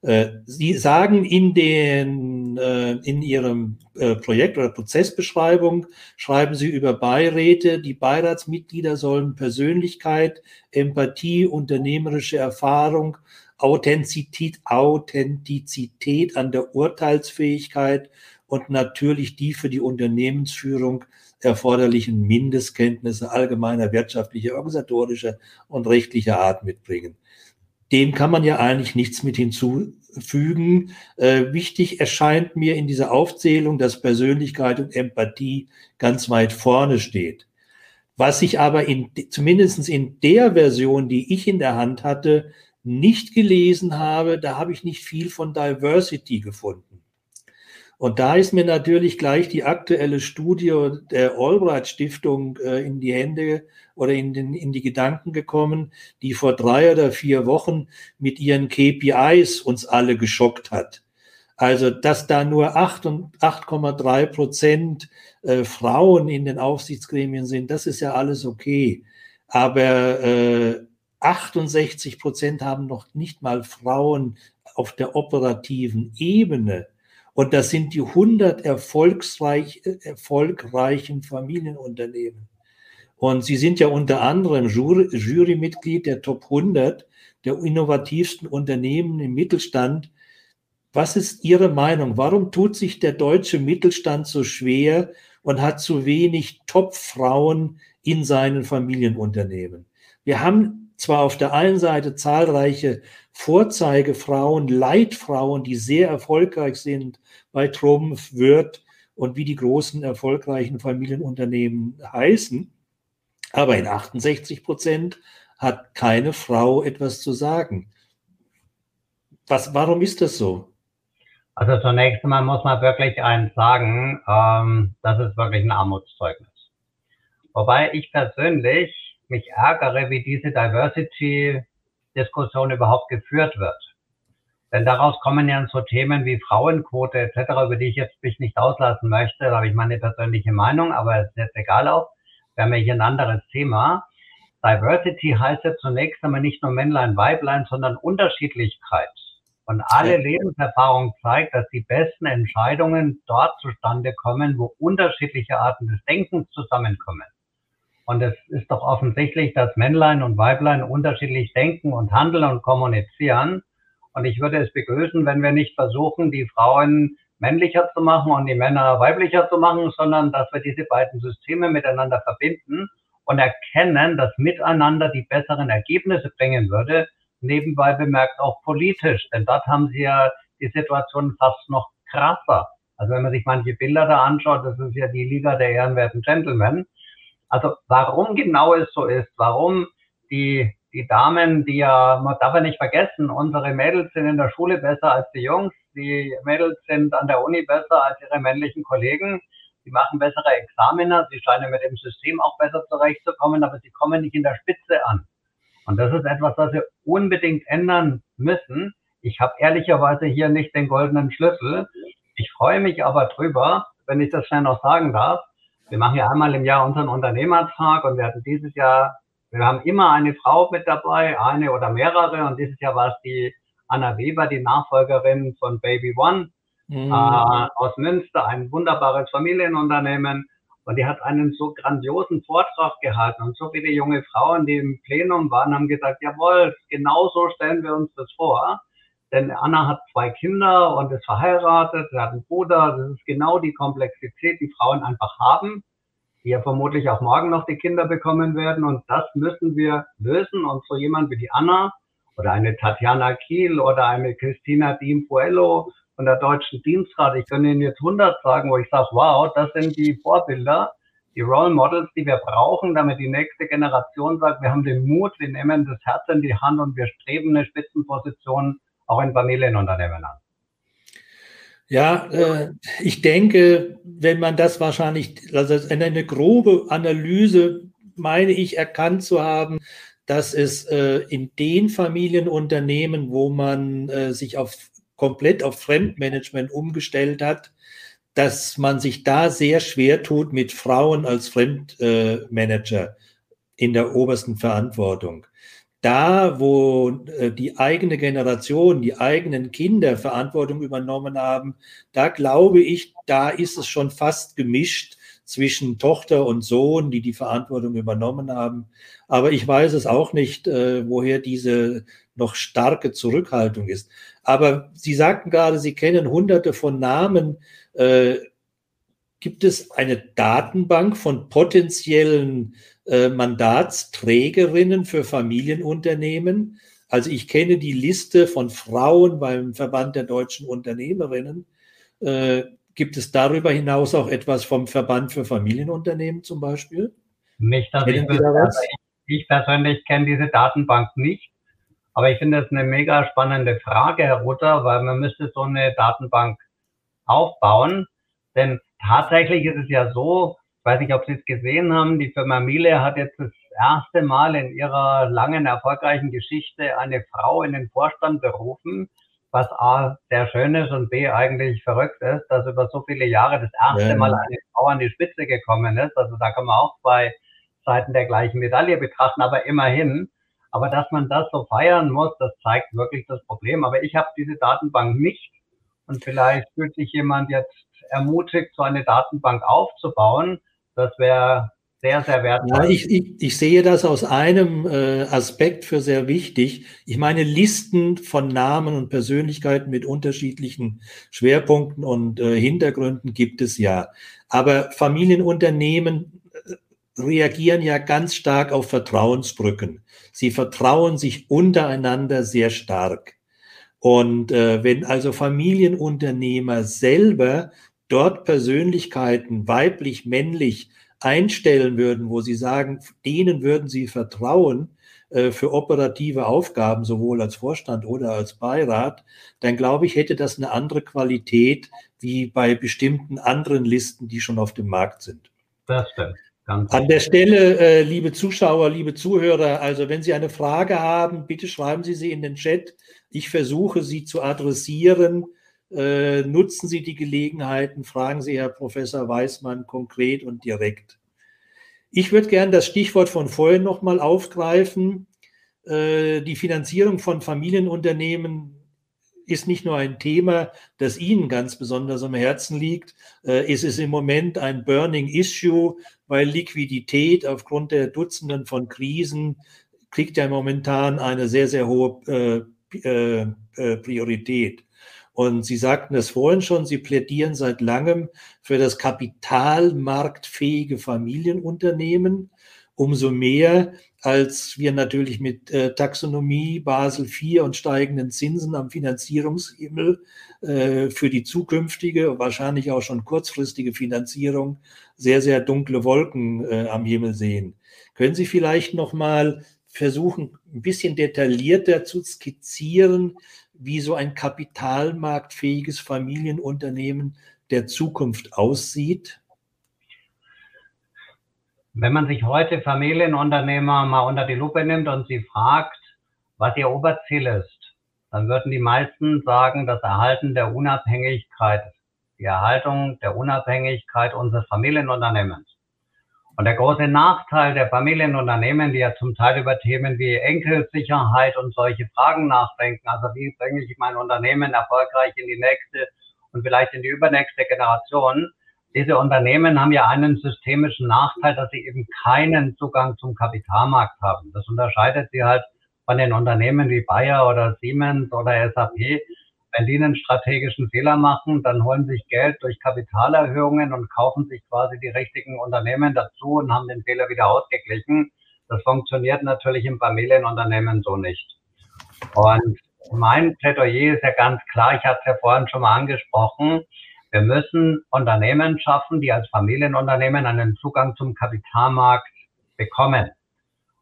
Äh, sie sagen in den, äh, in Ihrem Projekt oder Prozessbeschreibung, schreiben Sie über Beiräte. Die Beiratsmitglieder sollen Persönlichkeit, Empathie, unternehmerische Erfahrung, Authentizität, Authentizität an der Urteilsfähigkeit und natürlich die für die Unternehmensführung erforderlichen Mindestkenntnisse allgemeiner wirtschaftlicher, organisatorischer und rechtlicher Art mitbringen dem kann man ja eigentlich nichts mit hinzufügen. Äh, wichtig erscheint mir in dieser Aufzählung, dass Persönlichkeit und Empathie ganz weit vorne steht. Was ich aber in, zumindest in der Version, die ich in der Hand hatte, nicht gelesen habe, da habe ich nicht viel von Diversity gefunden. Und da ist mir natürlich gleich die aktuelle Studie der Albright Stiftung äh, in die Hände oder in, den, in die Gedanken gekommen, die vor drei oder vier Wochen mit ihren KPIs uns alle geschockt hat. Also, dass da nur 8,3 Prozent äh, Frauen in den Aufsichtsgremien sind, das ist ja alles okay. Aber äh, 68 Prozent haben noch nicht mal Frauen auf der operativen Ebene. Und das sind die 100 erfolgsreich, erfolgreichen Familienunternehmen. Und Sie sind ja unter anderem Jury, Jurymitglied der Top 100 der innovativsten Unternehmen im Mittelstand. Was ist Ihre Meinung? Warum tut sich der deutsche Mittelstand so schwer und hat zu wenig Top-Frauen in seinen Familienunternehmen? Wir haben zwar auf der einen Seite zahlreiche Vorzeigefrauen, Leitfrauen, die sehr erfolgreich sind bei Trumpf, Wirth und wie die großen erfolgreichen Familienunternehmen heißen, aber in 68 Prozent hat keine Frau etwas zu sagen. Was, warum ist das so? Also zunächst einmal muss man wirklich eins sagen, ähm, das ist wirklich ein Armutszeugnis. Wobei ich persönlich mich ärgere, wie diese Diversity-Diskussion überhaupt geführt wird. Denn daraus kommen ja so Themen wie Frauenquote etc., über die ich jetzt mich nicht auslassen möchte. Da habe ich meine persönliche Meinung, aber es ist jetzt egal auch. Wäre mir hier ein anderes Thema. Diversity heißt ja zunächst einmal nicht nur Männlein, Weiblein, sondern Unterschiedlichkeit. Und alle ja. Lebenserfahrung zeigt, dass die besten Entscheidungen dort zustande kommen, wo unterschiedliche Arten des Denkens zusammenkommen. Und es ist doch offensichtlich, dass Männlein und Weiblein unterschiedlich denken und handeln und kommunizieren. Und ich würde es begrüßen, wenn wir nicht versuchen, die Frauen männlicher zu machen und die Männer weiblicher zu machen, sondern dass wir diese beiden Systeme miteinander verbinden und erkennen, dass miteinander die besseren Ergebnisse bringen würde. Nebenbei bemerkt auch politisch, denn dort haben sie ja die Situation fast noch krasser. Also wenn man sich manche Bilder da anschaut, das ist ja die Liga der ehrenwerten Gentlemen. Also warum genau es so ist, warum die, die Damen, die ja, man darf ja nicht vergessen, unsere Mädels sind in der Schule besser als die Jungs, die Mädels sind an der Uni besser als ihre männlichen Kollegen, die machen bessere Examiner, sie scheinen mit dem System auch besser zurechtzukommen, aber sie kommen nicht in der Spitze an. Und das ist etwas, was wir unbedingt ändern müssen. Ich habe ehrlicherweise hier nicht den goldenen Schlüssel. Ich freue mich aber drüber, wenn ich das schnell noch sagen darf, wir machen ja einmal im Jahr unseren Unternehmertag und wir hatten dieses Jahr, wir haben immer eine Frau mit dabei, eine oder mehrere und dieses Jahr war es die Anna Weber, die Nachfolgerin von Baby One mhm. äh, aus Münster, ein wunderbares Familienunternehmen. Und die hat einen so grandiosen Vortrag gehalten und so viele junge Frauen, die im Plenum waren, haben gesagt, jawohl, genau so stellen wir uns das vor. Denn Anna hat zwei Kinder und ist verheiratet, sie hat einen Bruder. Das ist genau die Komplexität, die Frauen einfach haben, die ja vermutlich auch morgen noch die Kinder bekommen werden. Und das müssen wir lösen. Und so jemand wie die Anna oder eine Tatjana Kiel oder eine Christina Diem Puello von der Deutschen Dienstrat, ich kann Ihnen jetzt 100 sagen, wo ich sage, wow, das sind die Vorbilder, die Role Models, die wir brauchen, damit die nächste Generation sagt, wir haben den Mut, wir nehmen das Herz in die Hand und wir streben eine Spitzenposition auch in Familienunternehmen an? Ja, äh, ich denke, wenn man das wahrscheinlich, also eine grobe Analyse, meine ich, erkannt zu haben, dass es äh, in den Familienunternehmen, wo man äh, sich auf komplett auf Fremdmanagement umgestellt hat, dass man sich da sehr schwer tut mit Frauen als Fremdmanager in der obersten Verantwortung da, wo äh, die eigene Generation, die eigenen Kinder Verantwortung übernommen haben, da glaube ich, da ist es schon fast gemischt zwischen Tochter und Sohn, die die Verantwortung übernommen haben. Aber ich weiß es auch nicht, äh, woher diese noch starke Zurückhaltung ist. Aber Sie sagten gerade, Sie kennen hunderte von Namen. Äh, gibt es eine Datenbank von potenziellen äh, Mandatsträgerinnen für Familienunternehmen. Also ich kenne die Liste von Frauen beim Verband der deutschen Unternehmerinnen. Äh, gibt es darüber hinaus auch etwas vom Verband für Familienunternehmen zum Beispiel? Nicht, dass ich, also ich, ich persönlich kenne diese Datenbank nicht. Aber ich finde das eine mega spannende Frage, Herr Rutter, weil man müsste so eine Datenbank aufbauen. Denn tatsächlich ist es ja so, weiß nicht, ob Sie es gesehen haben, die Firma Miele hat jetzt das erste Mal in ihrer langen, erfolgreichen Geschichte eine Frau in den Vorstand berufen, was A, sehr schön ist und B, eigentlich verrückt ist, dass über so viele Jahre das erste ja. Mal eine Frau an die Spitze gekommen ist. Also da kann man auch zwei Seiten der gleichen Medaille betrachten, aber immerhin. Aber dass man das so feiern muss, das zeigt wirklich das Problem. Aber ich habe diese Datenbank nicht. Und vielleicht fühlt sich jemand jetzt ermutigt, so eine Datenbank aufzubauen. Das wäre sehr, sehr wertvoll. Ja, ich, ich, ich, sehe das aus einem äh, Aspekt für sehr wichtig. Ich meine, Listen von Namen und Persönlichkeiten mit unterschiedlichen Schwerpunkten und äh, Hintergründen gibt es ja. Aber Familienunternehmen äh, reagieren ja ganz stark auf Vertrauensbrücken. Sie vertrauen sich untereinander sehr stark. Und äh, wenn also Familienunternehmer selber dort Persönlichkeiten, weiblich, männlich, einstellen würden, wo sie sagen, denen würden sie vertrauen äh, für operative Aufgaben, sowohl als Vorstand oder als Beirat, dann glaube ich, hätte das eine andere Qualität wie bei bestimmten anderen Listen, die schon auf dem Markt sind. Das stimmt. An der Stelle, äh, liebe Zuschauer, liebe Zuhörer, also wenn Sie eine Frage haben, bitte schreiben Sie sie in den Chat. Ich versuche sie zu adressieren äh, nutzen Sie die Gelegenheiten, fragen Sie Herr Professor Weismann konkret und direkt. Ich würde gerne das Stichwort von vorhin nochmal aufgreifen. Äh, die Finanzierung von Familienunternehmen ist nicht nur ein Thema, das Ihnen ganz besonders am Herzen liegt. Äh, es ist im Moment ein Burning Issue, weil Liquidität aufgrund der Dutzenden von Krisen kriegt ja momentan eine sehr, sehr hohe äh, äh, äh, Priorität. Und Sie sagten es vorhin schon, Sie plädieren seit langem für das kapitalmarktfähige Familienunternehmen. Umso mehr, als wir natürlich mit äh, Taxonomie, Basel IV und steigenden Zinsen am Finanzierungshimmel äh, für die zukünftige, wahrscheinlich auch schon kurzfristige Finanzierung sehr, sehr dunkle Wolken äh, am Himmel sehen. Können Sie vielleicht noch mal versuchen, ein bisschen detaillierter zu skizzieren, wie so ein kapitalmarktfähiges Familienunternehmen der Zukunft aussieht? Wenn man sich heute Familienunternehmer mal unter die Lupe nimmt und sie fragt, was ihr Oberziel ist, dann würden die meisten sagen, das Erhalten der Unabhängigkeit, die Erhaltung der Unabhängigkeit unseres Familienunternehmens. Und der große Nachteil der Familienunternehmen, die ja zum Teil über Themen wie Enkelsicherheit und solche Fragen nachdenken, also wie bringe ich mein Unternehmen erfolgreich in die nächste und vielleicht in die übernächste Generation, diese Unternehmen haben ja einen systemischen Nachteil, dass sie eben keinen Zugang zum Kapitalmarkt haben. Das unterscheidet sie halt von den Unternehmen wie Bayer oder Siemens oder SAP, wenn die einen strategischen Fehler machen, dann holen sich Geld durch Kapitalerhöhungen und kaufen sich quasi die richtigen Unternehmen dazu und haben den Fehler wieder ausgeglichen. Das funktioniert natürlich im Familienunternehmen so nicht. Und mein Plädoyer ist ja ganz klar, ich hatte es ja vorhin schon mal angesprochen, wir müssen Unternehmen schaffen, die als Familienunternehmen einen Zugang zum Kapitalmarkt bekommen.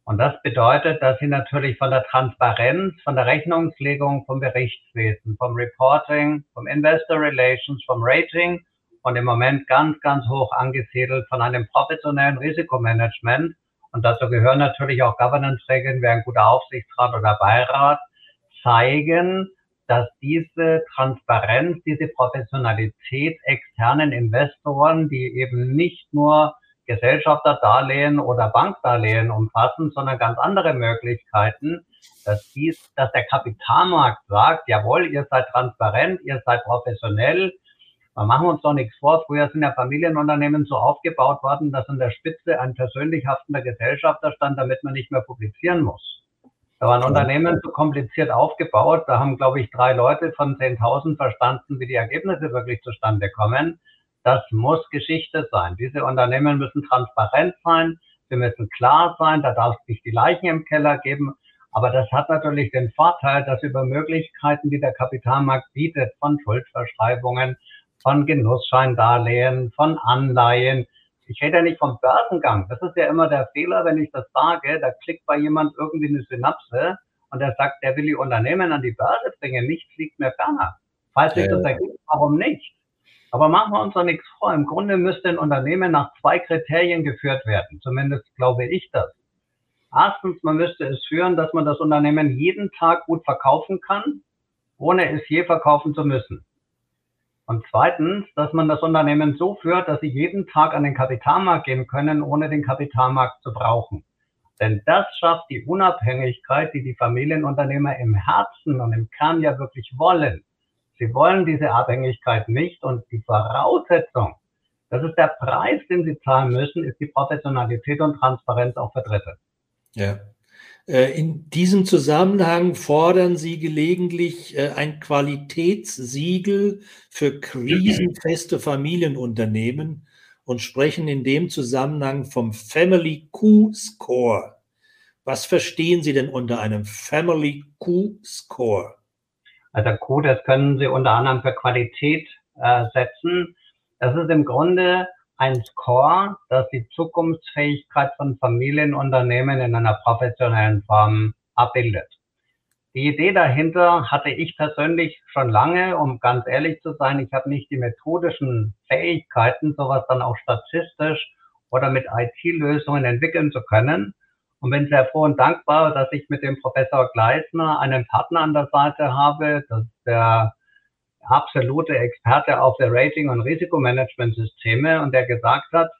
Und das bedeutet, dass sie natürlich von der Transparenz, von der Rechnungslegung, vom Berichtswesen, vom Reporting, vom Investor Relations, vom Rating und im Moment ganz, ganz hoch angesiedelt von einem professionellen Risikomanagement. Und dazu gehören natürlich auch Governance-Regeln wie ein guter Aufsichtsrat oder Beirat, zeigen, dass diese Transparenz, diese Professionalität externen Investoren, die eben nicht nur Gesellschafterdarlehen oder Bankdarlehen umfassen, sondern ganz andere Möglichkeiten, dass dies, dass der Kapitalmarkt sagt, jawohl, ihr seid transparent, ihr seid professionell. Wir machen uns doch nichts vor. Früher sind ja Familienunternehmen so aufgebaut worden, dass an der Spitze ein persönlich haftender Gesellschafter stand, damit man nicht mehr publizieren muss. Da waren Unternehmen so kompliziert aufgebaut, da haben, glaube ich, drei Leute von 10.000 verstanden, wie die Ergebnisse wirklich zustande kommen. Das muss Geschichte sein. Diese Unternehmen müssen transparent sein, sie müssen klar sein, da darf es nicht die Leichen im Keller geben. Aber das hat natürlich den Vorteil, dass über Möglichkeiten, die der Kapitalmarkt bietet, von Schuldverschreibungen, von Genussscheindarlehen, von Anleihen, ich rede ja nicht vom Börsengang. Das ist ja immer der Fehler, wenn ich das sage. Da klickt bei jemand irgendwie eine Synapse und er sagt, der will die Unternehmen an die Börse bringen. Nichts liegt mir ferner. Falls sich das ergibt, warum nicht? Aber machen wir uns doch nichts vor. Im Grunde müsste ein Unternehmen nach zwei Kriterien geführt werden. Zumindest glaube ich das. Erstens, man müsste es führen, dass man das Unternehmen jeden Tag gut verkaufen kann, ohne es je verkaufen zu müssen. Und zweitens, dass man das Unternehmen so führt, dass sie jeden Tag an den Kapitalmarkt gehen können, ohne den Kapitalmarkt zu brauchen. Denn das schafft die Unabhängigkeit, die die Familienunternehmer im Herzen und im Kern ja wirklich wollen. Sie wollen diese Abhängigkeit nicht und die Voraussetzung, das ist der Preis, den sie zahlen müssen, ist die Professionalität und Transparenz auch für Dritte. Ja. Äh, in diesem Zusammenhang fordern Sie gelegentlich äh, ein Qualitätssiegel für krisenfeste Familienunternehmen und sprechen in dem Zusammenhang vom Family Q-Score. Was verstehen Sie denn unter einem Family Q-Score? Also Q, können Sie unter anderem für Qualität äh, setzen. Das ist im Grunde ein Score, das die Zukunftsfähigkeit von Familienunternehmen in einer professionellen Form abbildet. Die Idee dahinter hatte ich persönlich schon lange, um ganz ehrlich zu sein, ich habe nicht die methodischen Fähigkeiten, sowas dann auch statistisch oder mit IT-Lösungen entwickeln zu können und bin sehr froh und dankbar, dass ich mit dem Professor Gleisner einen Partner an der Seite habe. Das ist der absolute Experte auf der Rating- und Risikomanagementsysteme und der gesagt hat,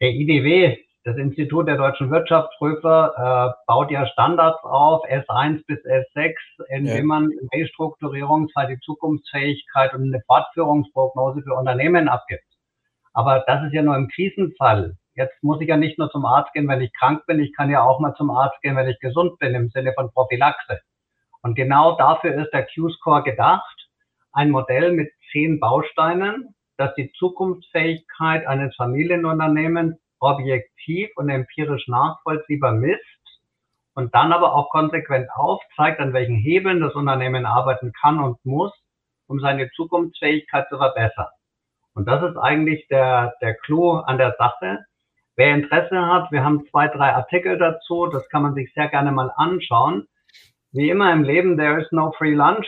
der IDW, das Institut der deutschen Wirtschaftsprüfer äh, baut ja Standards auf, S1 bis S6, indem ja. man in Restrukturierungsfall die Zukunftsfähigkeit und eine Fortführungsprognose für Unternehmen abgibt. Aber das ist ja nur im Krisenfall. Jetzt muss ich ja nicht nur zum Arzt gehen, wenn ich krank bin, ich kann ja auch mal zum Arzt gehen, wenn ich gesund bin, im Sinne von Prophylaxe. Und genau dafür ist der Q-Score gedacht. Ein Modell mit zehn Bausteinen, das die Zukunftsfähigkeit eines Familienunternehmens objektiv und empirisch nachvollziehbar misst und dann aber auch konsequent aufzeigt, an welchen Hebeln das Unternehmen arbeiten kann und muss, um seine Zukunftsfähigkeit zu verbessern. Und das ist eigentlich der, der Clou an der Sache. Wer Interesse hat, wir haben zwei, drei Artikel dazu, das kann man sich sehr gerne mal anschauen. Wie immer im Leben, there is no free lunch.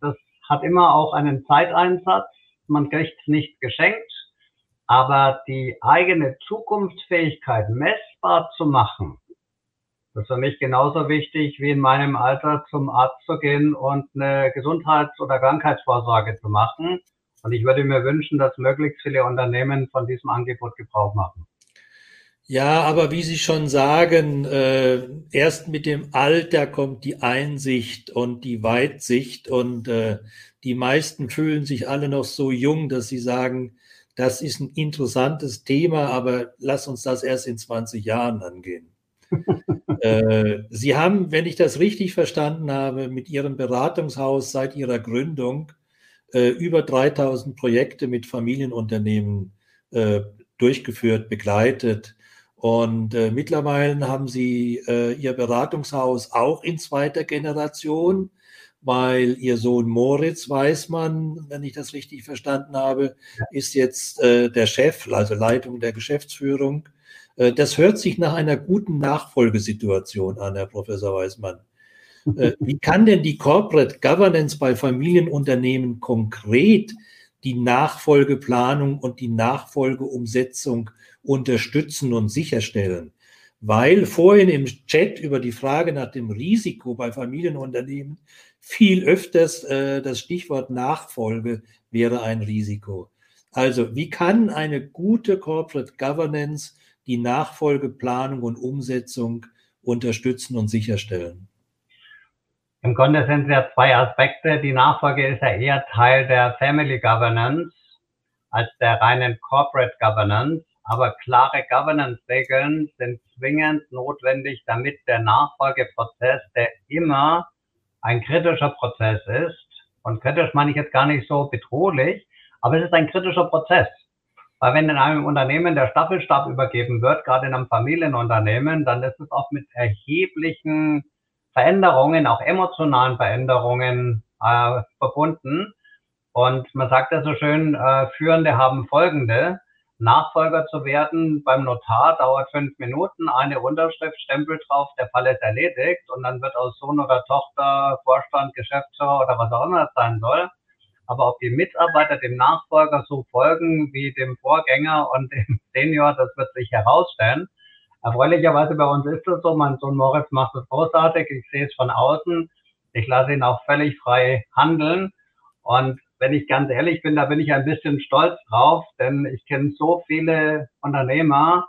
Das hat immer auch einen Zeiteinsatz. Man kriegt nicht geschenkt. Aber die eigene Zukunftsfähigkeit messbar zu machen, das ist für mich genauso wichtig, wie in meinem Alter zum Arzt zu gehen und eine Gesundheits- oder Krankheitsvorsorge zu machen. Und ich würde mir wünschen, dass möglichst viele Unternehmen von diesem Angebot Gebrauch machen. Ja, aber wie Sie schon sagen, äh, erst mit dem Alter kommt die Einsicht und die Weitsicht und äh, die meisten fühlen sich alle noch so jung, dass sie sagen, das ist ein interessantes Thema, aber lass uns das erst in 20 Jahren angehen. äh, Sie haben, wenn ich das richtig verstanden habe, mit Ihrem Beratungshaus seit Ihrer Gründung äh, über 3000 Projekte mit Familienunternehmen äh, durchgeführt, begleitet. Und äh, mittlerweile haben Sie äh, Ihr Beratungshaus auch in zweiter Generation weil ihr Sohn Moritz Weißmann, wenn ich das richtig verstanden habe, ist jetzt äh, der Chef, also Leitung der Geschäftsführung. Äh, das hört sich nach einer guten Nachfolgesituation an, Herr Professor Weißmann. Äh, wie kann denn die Corporate Governance bei Familienunternehmen konkret die Nachfolgeplanung und die Nachfolgeumsetzung unterstützen und sicherstellen? Weil vorhin im Chat über die Frage nach dem Risiko bei Familienunternehmen viel öfters äh, das Stichwort Nachfolge wäre ein Risiko. Also wie kann eine gute Corporate Governance die Nachfolgeplanung und Umsetzung unterstützen und sicherstellen? Im Grunde sind es ja zwei Aspekte. Die Nachfolge ist ja eher Teil der Family Governance als der reinen Corporate Governance. Aber klare Governance-Regeln sind zwingend notwendig, damit der Nachfolgeprozess, der immer ein kritischer Prozess ist, und kritisch meine ich jetzt gar nicht so bedrohlich, aber es ist ein kritischer Prozess. Weil wenn in einem Unternehmen der Staffelstab übergeben wird, gerade in einem Familienunternehmen, dann ist es auch mit erheblichen Veränderungen, auch emotionalen Veränderungen äh, verbunden. Und man sagt ja so schön, äh, Führende haben folgende. Nachfolger zu werden beim Notar dauert fünf Minuten, eine Unterschrift, Stempel drauf, der Fall ist erledigt und dann wird aus Sohn oder Tochter, Vorstand, Geschäftsführer oder was auch immer es sein soll. Aber ob die Mitarbeiter dem Nachfolger so folgen wie dem Vorgänger und dem Senior, das wird sich herausstellen. Erfreulicherweise bei uns ist es so, mein Sohn Moritz macht es großartig, ich sehe es von außen, ich lasse ihn auch völlig frei handeln und wenn ich ganz ehrlich bin, da bin ich ein bisschen stolz drauf, denn ich kenne so viele Unternehmer,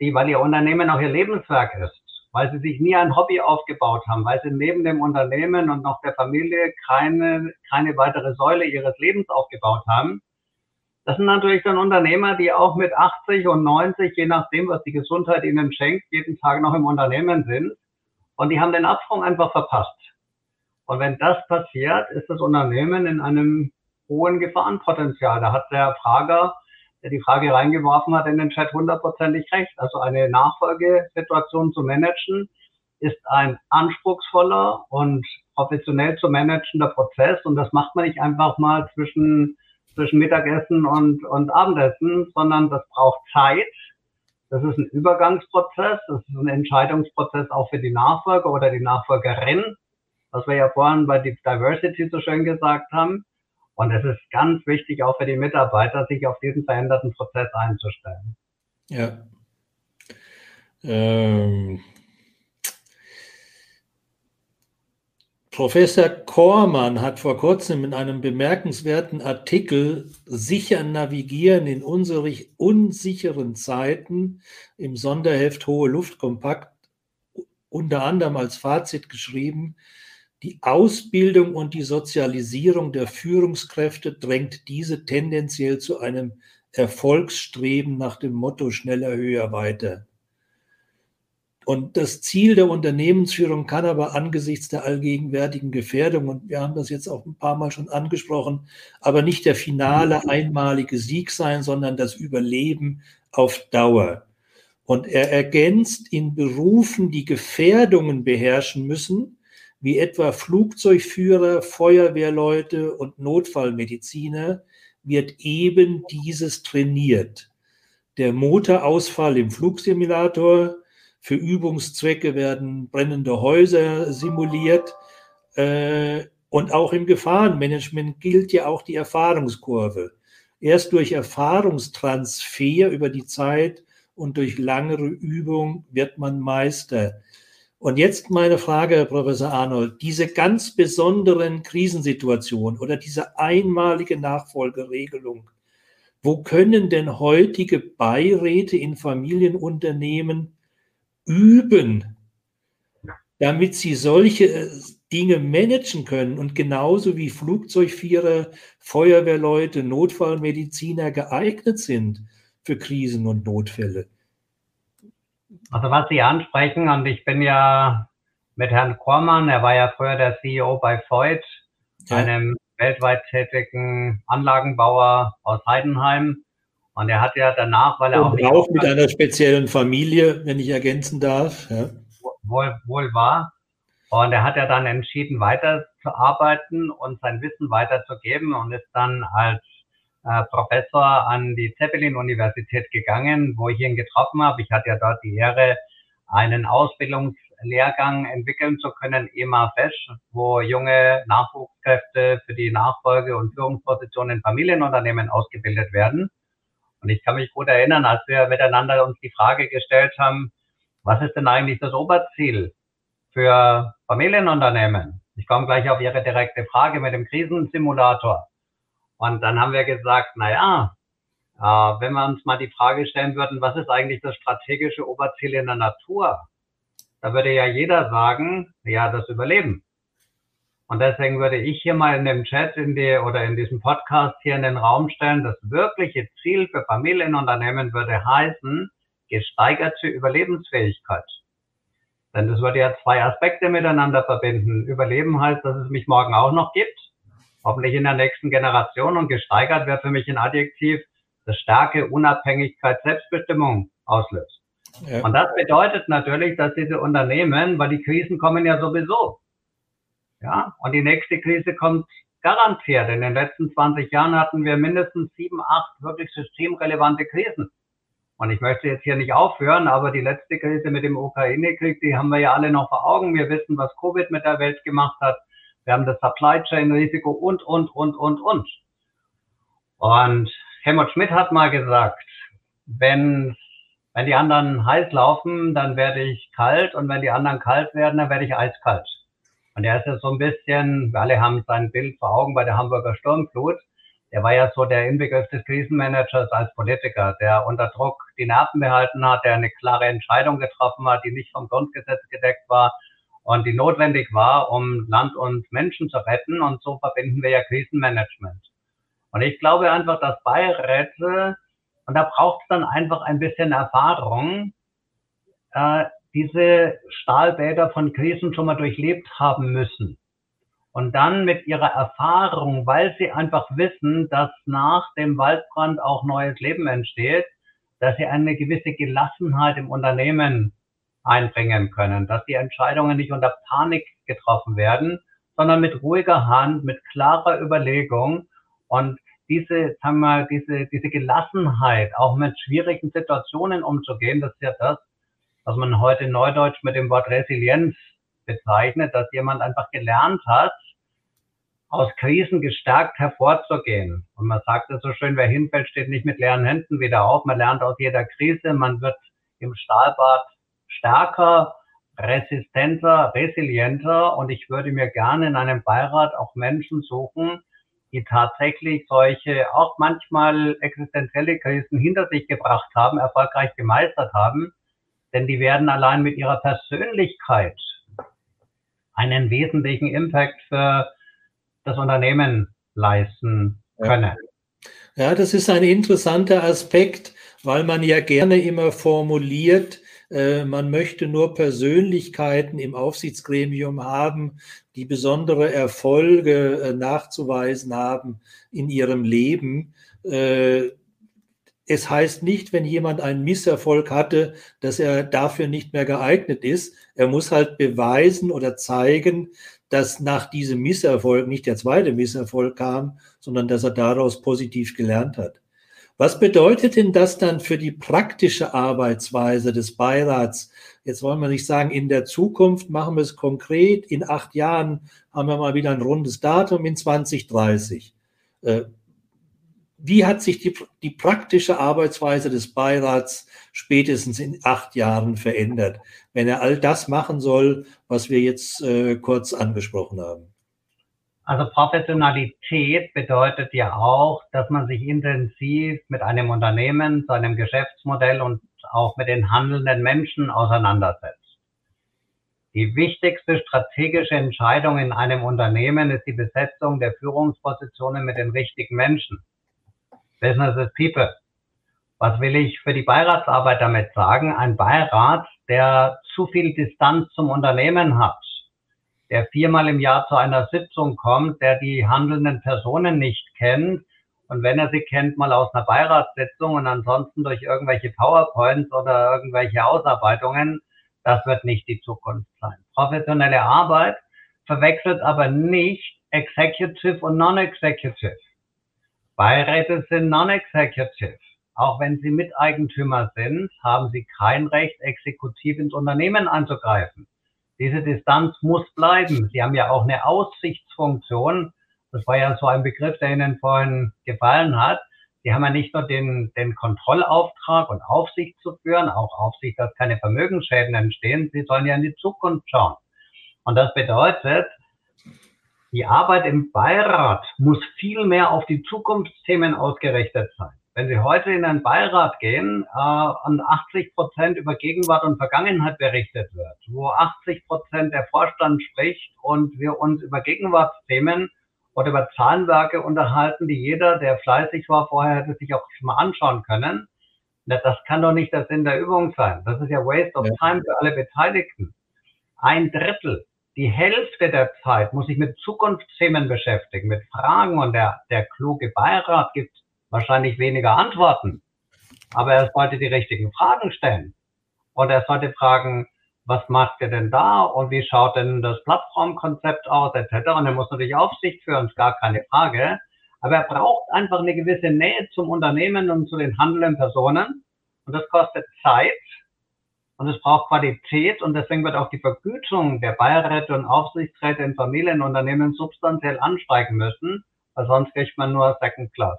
die, weil ihr Unternehmen auch ihr Lebenswerk ist, weil sie sich nie ein Hobby aufgebaut haben, weil sie neben dem Unternehmen und noch der Familie keine, keine weitere Säule ihres Lebens aufgebaut haben. Das sind natürlich dann Unternehmer, die auch mit 80 und 90, je nachdem, was die Gesundheit ihnen schenkt, jeden Tag noch im Unternehmen sind. Und die haben den Absprung einfach verpasst. Und wenn das passiert, ist das Unternehmen in einem hohen Gefahrenpotenzial. Da hat der Frager, der die Frage reingeworfen hat, in den Chat hundertprozentig recht. Also eine Nachfolgesituation zu managen ist ein anspruchsvoller und professionell zu managender Prozess und das macht man nicht einfach mal zwischen, zwischen Mittagessen und, und Abendessen, sondern das braucht Zeit. Das ist ein Übergangsprozess, das ist ein Entscheidungsprozess auch für die Nachfolger oder die Nachfolgerin, was wir ja vorhin bei Diversity so schön gesagt haben. Und es ist ganz wichtig auch für die Mitarbeiter, sich auf diesen veränderten Prozess einzustellen. Ja. Ähm. Professor Kormann hat vor kurzem in einem bemerkenswerten Artikel Sicher navigieren in unsicheren Zeiten im Sonderheft Hohe Luft kompakt unter anderem als Fazit geschrieben, die Ausbildung und die Sozialisierung der Führungskräfte drängt diese tendenziell zu einem Erfolgsstreben nach dem Motto schneller, höher, weiter. Und das Ziel der Unternehmensführung kann aber angesichts der allgegenwärtigen Gefährdung, und wir haben das jetzt auch ein paar Mal schon angesprochen, aber nicht der finale einmalige Sieg sein, sondern das Überleben auf Dauer. Und er ergänzt in Berufen, die Gefährdungen beherrschen müssen, wie etwa Flugzeugführer, Feuerwehrleute und Notfallmediziner, wird eben dieses trainiert. Der Motorausfall im Flugsimulator, für Übungszwecke werden brennende Häuser simuliert. Äh, und auch im Gefahrenmanagement gilt ja auch die Erfahrungskurve. Erst durch Erfahrungstransfer über die Zeit und durch langere Übung wird man Meister. Und jetzt meine Frage, Herr Professor Arnold, diese ganz besonderen Krisensituationen oder diese einmalige Nachfolgeregelung, wo können denn heutige Beiräte in Familienunternehmen üben, damit sie solche äh, Dinge managen können und genauso wie Flugzeugvierer, Feuerwehrleute, Notfallmediziner geeignet sind für Krisen und Notfälle. Also was Sie ansprechen, und ich bin ja mit Herrn Kormann, er war ja früher der CEO bei Voigt, ja. einem weltweit tätigen Anlagenbauer aus Heidenheim. Und er hat ja danach, weil er und auch nicht. Auch mit einer speziellen Familie, wenn ich ergänzen darf. Ja. Wohl, wohl war. Und er hat ja dann entschieden, weiterzuarbeiten und sein Wissen weiterzugeben und ist dann als äh, Professor an die Zeppelin-Universität gegangen, wo ich ihn getroffen habe. Ich hatte ja dort die Ehre, einen Ausbildungslehrgang entwickeln zu können, EMA FESH, wo junge Nachwuchskräfte für die Nachfolge und Führungspositionen in Familienunternehmen ausgebildet werden. Und ich kann mich gut erinnern, als wir miteinander uns die Frage gestellt haben, was ist denn eigentlich das Oberziel für Familienunternehmen? Ich komme gleich auf Ihre direkte Frage mit dem Krisensimulator. Und dann haben wir gesagt, na ja, äh, wenn wir uns mal die Frage stellen würden, was ist eigentlich das strategische Oberziel in der Natur? Da würde ja jeder sagen, ja, das Überleben. Und deswegen würde ich hier mal in dem Chat in die, oder in diesem Podcast hier in den Raum stellen, das wirkliche Ziel für Familienunternehmen würde heißen, gesteigerte Überlebensfähigkeit. Denn das würde ja zwei Aspekte miteinander verbinden. Überleben heißt, dass es mich morgen auch noch gibt, hoffentlich in der nächsten Generation und gesteigert wäre für mich ein Adjektiv, das starke Unabhängigkeit, Selbstbestimmung auslöst. Ja. Und das bedeutet natürlich, dass diese Unternehmen, weil die Krisen kommen ja sowieso, ja, und die nächste Krise kommt garantiert. In den letzten 20 Jahren hatten wir mindestens sieben, acht wirklich systemrelevante Krisen. Und ich möchte jetzt hier nicht aufhören, aber die letzte Krise mit dem Ukraine-Krieg, die haben wir ja alle noch vor Augen. Wir wissen, was Covid mit der Welt gemacht hat. Wir haben das Supply Chain Risiko und, und, und, und, und. Und Helmut Schmidt hat mal gesagt, wenn, wenn die anderen heiß laufen, dann werde ich kalt und wenn die anderen kalt werden, dann werde ich eiskalt. Und er ist ja so ein bisschen, wir alle haben sein Bild vor Augen bei der Hamburger Sturmflut. Er war ja so der Inbegriff des Krisenmanagers als Politiker, der unter Druck die Nerven behalten hat, der eine klare Entscheidung getroffen hat, die nicht vom Grundgesetz gedeckt war und die notwendig war, um Land und Menschen zu retten. Und so verbinden wir ja Krisenmanagement. Und ich glaube einfach, dass Beiräte, und da braucht es dann einfach ein bisschen Erfahrung, äh, diese Stahlbäder von Krisen schon mal durchlebt haben müssen. Und dann mit ihrer Erfahrung, weil sie einfach wissen, dass nach dem Waldbrand auch neues Leben entsteht, dass sie eine gewisse Gelassenheit im Unternehmen einbringen können, dass die Entscheidungen nicht unter Panik getroffen werden, sondern mit ruhiger Hand, mit klarer Überlegung und diese, sagen wir, diese, diese Gelassenheit, auch mit schwierigen Situationen umzugehen, das ist ja das, was man heute neudeutsch mit dem Wort Resilienz bezeichnet, dass jemand einfach gelernt hat, aus Krisen gestärkt hervorzugehen. Und man sagt es so schön, wer hinfällt, steht nicht mit leeren Händen wieder auf. Man lernt aus jeder Krise, man wird im Stahlbad stärker, resistenter, resilienter. Und ich würde mir gerne in einem Beirat auch Menschen suchen, die tatsächlich solche auch manchmal existenzielle Krisen hinter sich gebracht haben, erfolgreich gemeistert haben, denn die werden allein mit ihrer Persönlichkeit einen wesentlichen Impact für das Unternehmen leisten können. Ja, das ist ein interessanter Aspekt, weil man ja gerne immer formuliert, man möchte nur Persönlichkeiten im Aufsichtsgremium haben, die besondere Erfolge äh, nachzuweisen haben in ihrem Leben. Äh, es heißt nicht, wenn jemand einen Misserfolg hatte, dass er dafür nicht mehr geeignet ist. Er muss halt beweisen oder zeigen, dass nach diesem Misserfolg nicht der zweite Misserfolg kam, sondern dass er daraus positiv gelernt hat. Was bedeutet denn das dann für die praktische Arbeitsweise des Beirats? Jetzt wollen wir nicht sagen, in der Zukunft machen wir es konkret. In acht Jahren haben wir mal wieder ein rundes Datum in 2030. Äh, wie hat sich die, die praktische Arbeitsweise des Beirats spätestens in acht Jahren verändert, wenn er all das machen soll, was wir jetzt äh, kurz angesprochen haben? Also Professionalität bedeutet ja auch, dass man sich intensiv mit einem Unternehmen, seinem Geschäftsmodell und auch mit den handelnden Menschen auseinandersetzt. Die wichtigste strategische Entscheidung in einem Unternehmen ist die Besetzung der Führungspositionen mit den richtigen Menschen. Business is people. Was will ich für die Beiratsarbeit damit sagen? Ein Beirat, der zu viel Distanz zum Unternehmen hat, der viermal im Jahr zu einer Sitzung kommt, der die handelnden Personen nicht kennt und wenn er sie kennt, mal aus einer Beiratssitzung und ansonsten durch irgendwelche PowerPoints oder irgendwelche Ausarbeitungen, das wird nicht die Zukunft sein. Professionelle Arbeit verwechselt aber nicht Executive und Non-Executive. Beiräte sind Non-Executive. Auch wenn sie Miteigentümer sind, haben sie kein Recht, exekutiv ins Unternehmen einzugreifen. Diese Distanz muss bleiben. Sie haben ja auch eine Aussichtsfunktion. Das war ja so ein Begriff, der Ihnen vorhin gefallen hat. Sie haben ja nicht nur den, den Kontrollauftrag und Aufsicht zu führen, auch Aufsicht, dass keine Vermögensschäden entstehen. Sie sollen ja in die Zukunft schauen. Und das bedeutet, die Arbeit im Beirat muss viel mehr auf die Zukunftsthemen ausgerichtet sein. Wenn Sie heute in einen Beirat gehen äh, und 80 Prozent über Gegenwart und Vergangenheit berichtet wird, wo 80 Prozent der Vorstand spricht und wir uns über Gegenwartsthemen oder über Zahlenwerke unterhalten, die jeder, der fleißig war, vorher hätte sich auch schon mal anschauen können. Das kann doch nicht der Sinn der Übung sein. Das ist ja Waste of Time für alle Beteiligten. Ein Drittel, die Hälfte der Zeit muss sich mit Zukunftsthemen beschäftigen, mit Fragen und der, der kluge Beirat gibt wahrscheinlich weniger Antworten, aber er sollte die richtigen Fragen stellen. Und er sollte fragen, was macht ihr denn da und wie schaut denn das Plattformkonzept aus, etc. Und er muss natürlich Aufsicht führen, ist gar keine Frage. Aber er braucht einfach eine gewisse Nähe zum Unternehmen und zu den handelnden Personen. Und das kostet Zeit und es braucht Qualität und deswegen wird auch die Vergütung der Beiräte und Aufsichtsräte in Familienunternehmen substanziell ansteigen müssen, weil sonst kriegt man nur Second Class.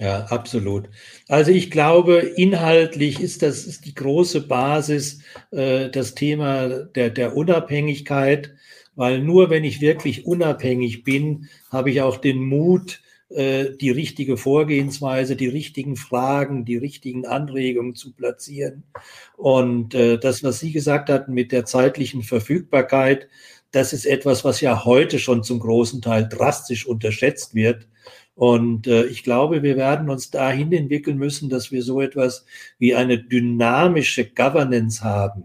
Ja, absolut. Also ich glaube, inhaltlich ist das ist die große Basis äh, das Thema der, der Unabhängigkeit, weil nur wenn ich wirklich unabhängig bin, habe ich auch den Mut, äh, die richtige Vorgehensweise, die richtigen Fragen, die richtigen Anregungen zu platzieren. Und äh, das, was Sie gesagt hatten mit der zeitlichen Verfügbarkeit, das ist etwas, was ja heute schon zum großen Teil drastisch unterschätzt wird. Und äh, ich glaube, wir werden uns dahin entwickeln müssen, dass wir so etwas wie eine dynamische Governance haben.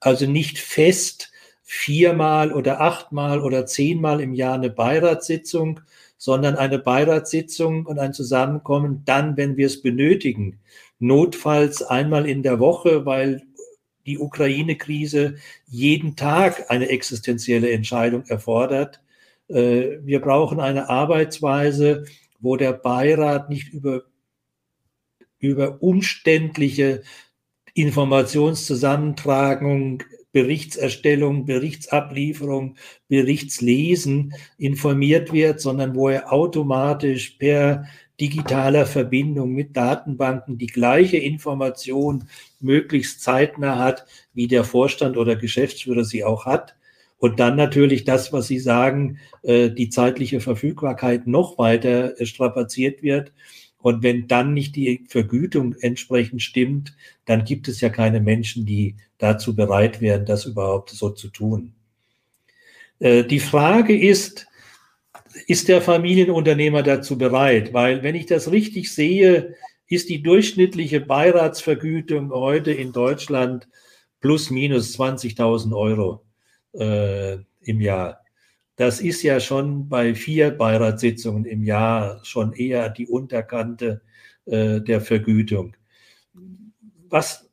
Also nicht fest viermal oder achtmal oder zehnmal im Jahr eine Beiratssitzung, sondern eine Beiratssitzung und ein Zusammenkommen dann, wenn wir es benötigen. Notfalls einmal in der Woche, weil die Ukraine-Krise jeden Tag eine existenzielle Entscheidung erfordert. Äh, wir brauchen eine Arbeitsweise, wo der Beirat nicht über, über umständliche Informationszusammentragung, Berichtserstellung, Berichtsablieferung, Berichtslesen informiert wird, sondern wo er automatisch per digitaler Verbindung mit Datenbanken die gleiche Information möglichst zeitnah hat, wie der Vorstand oder Geschäftsführer sie auch hat. Und dann natürlich das, was Sie sagen, äh, die zeitliche Verfügbarkeit noch weiter strapaziert wird. Und wenn dann nicht die Vergütung entsprechend stimmt, dann gibt es ja keine Menschen, die dazu bereit wären, das überhaupt so zu tun. Äh, die Frage ist, ist der Familienunternehmer dazu bereit? Weil wenn ich das richtig sehe, ist die durchschnittliche Beiratsvergütung heute in Deutschland plus minus 20.000 Euro äh, im Jahr. Das ist ja schon bei vier Beiratssitzungen im Jahr schon eher die Unterkante äh, der Vergütung. Was,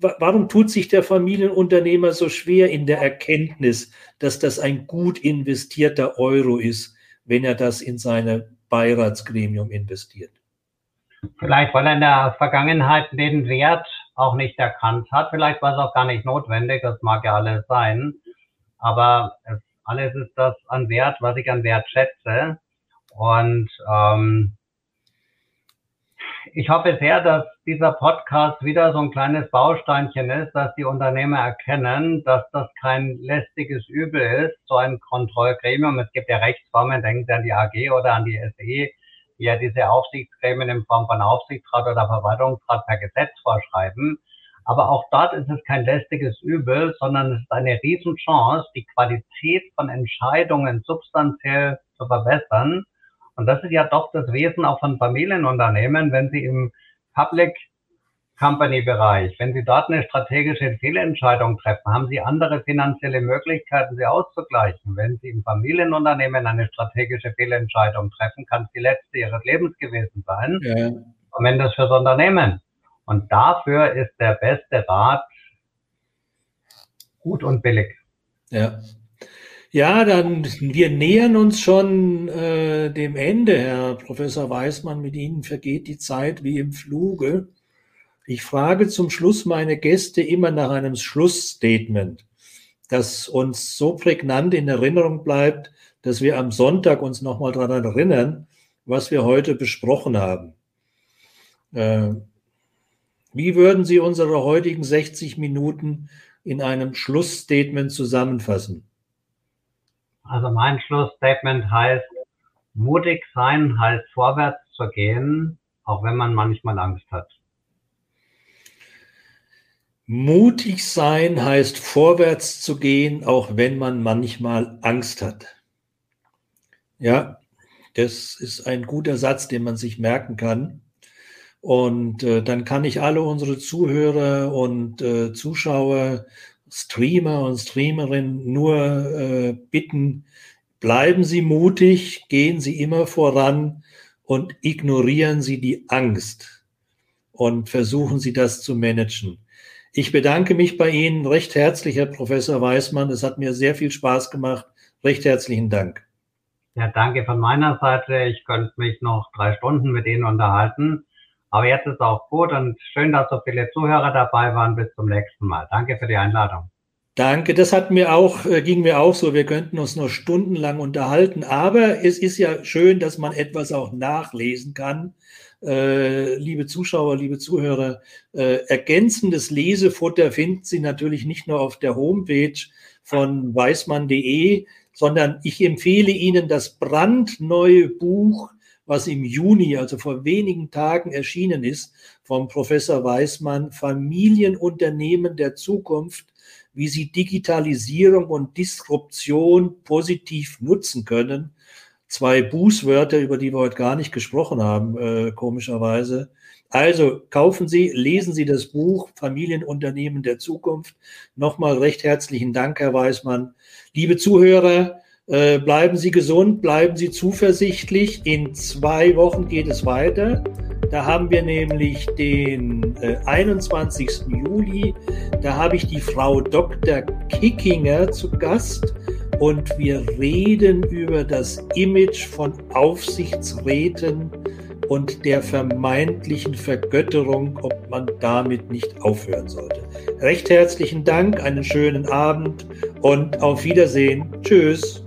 warum tut sich der Familienunternehmer so schwer in der Erkenntnis, dass das ein gut investierter Euro ist, wenn er das in seine Beiratsgremium investiert? Vielleicht, weil er in der Vergangenheit den Wert auch nicht erkannt hat. Vielleicht war es auch gar nicht notwendig. Das mag ja alles sein. Aber alles ist das an Wert, was ich an Wert schätze. Und ähm, ich hoffe sehr, dass dieser Podcast wieder so ein kleines Bausteinchen ist, dass die Unternehmer erkennen, dass das kein lästiges Übel ist, so ein Kontrollgremium. Es gibt ja Rechtsformen, denken Sie an die AG oder an die SE, die ja diese Aufsichtsgremien in Form von Aufsichtsrat oder Verwaltungsrat per Gesetz vorschreiben. Aber auch dort ist es kein lästiges Übel, sondern es ist eine Riesenchance, die Qualität von Entscheidungen substanziell zu verbessern und das ist ja doch das Wesen auch von Familienunternehmen, wenn sie im Public Company Bereich, wenn Sie dort eine strategische Fehlentscheidung treffen, haben Sie andere finanzielle Möglichkeiten, sie auszugleichen. Wenn Sie im Familienunternehmen eine strategische Fehlentscheidung treffen, kann es die letzte Ihres Lebens gewesen sein. Ja. Und wenn das fürs Unternehmen. Und dafür ist der beste Rat gut und billig. Ja. Ja, dann wir nähern uns schon äh, dem Ende, Herr Professor Weismann. Mit Ihnen vergeht die Zeit wie im Fluge. Ich frage zum Schluss meine Gäste immer nach einem Schlussstatement, das uns so prägnant in Erinnerung bleibt, dass wir am Sonntag uns nochmal daran erinnern, was wir heute besprochen haben. Äh, wie würden Sie unsere heutigen 60 Minuten in einem Schlussstatement zusammenfassen? Also mein Schlussstatement heißt, mutig sein heißt vorwärts zu gehen, auch wenn man manchmal Angst hat. Mutig sein heißt vorwärts zu gehen, auch wenn man manchmal Angst hat. Ja, das ist ein guter Satz, den man sich merken kann. Und äh, dann kann ich alle unsere Zuhörer und äh, Zuschauer Streamer und Streamerinnen nur äh, bitten, bleiben Sie mutig, gehen Sie immer voran und ignorieren Sie die Angst und versuchen Sie das zu managen. Ich bedanke mich bei Ihnen recht herzlich, Herr Professor Weismann. Es hat mir sehr viel Spaß gemacht. Recht herzlichen Dank. Ja, danke von meiner Seite. Ich könnte mich noch drei Stunden mit Ihnen unterhalten. Aber jetzt ist auch gut und schön, dass so viele Zuhörer dabei waren. Bis zum nächsten Mal. Danke für die Einladung. Danke, das hat mir auch, äh, ging mir auch so. Wir könnten uns noch stundenlang unterhalten, aber es ist ja schön, dass man etwas auch nachlesen kann. Äh, liebe Zuschauer, liebe Zuhörer, äh, ergänzendes Lesefutter finden Sie natürlich nicht nur auf der Homepage von weißmann.de, sondern ich empfehle Ihnen das brandneue Buch was im Juni, also vor wenigen Tagen erschienen ist, vom Professor Weismann, Familienunternehmen der Zukunft, wie sie Digitalisierung und Disruption positiv nutzen können. Zwei Bußwörter, über die wir heute gar nicht gesprochen haben, äh, komischerweise. Also kaufen Sie, lesen Sie das Buch Familienunternehmen der Zukunft. Nochmal recht herzlichen Dank, Herr Weismann. Liebe Zuhörer, äh, bleiben Sie gesund, bleiben Sie zuversichtlich. In zwei Wochen geht es weiter. Da haben wir nämlich den äh, 21. Juli. Da habe ich die Frau Dr. Kickinger zu Gast und wir reden über das Image von Aufsichtsräten und der vermeintlichen Vergötterung, ob man damit nicht aufhören sollte. Recht herzlichen Dank, einen schönen Abend und auf Wiedersehen. Tschüss.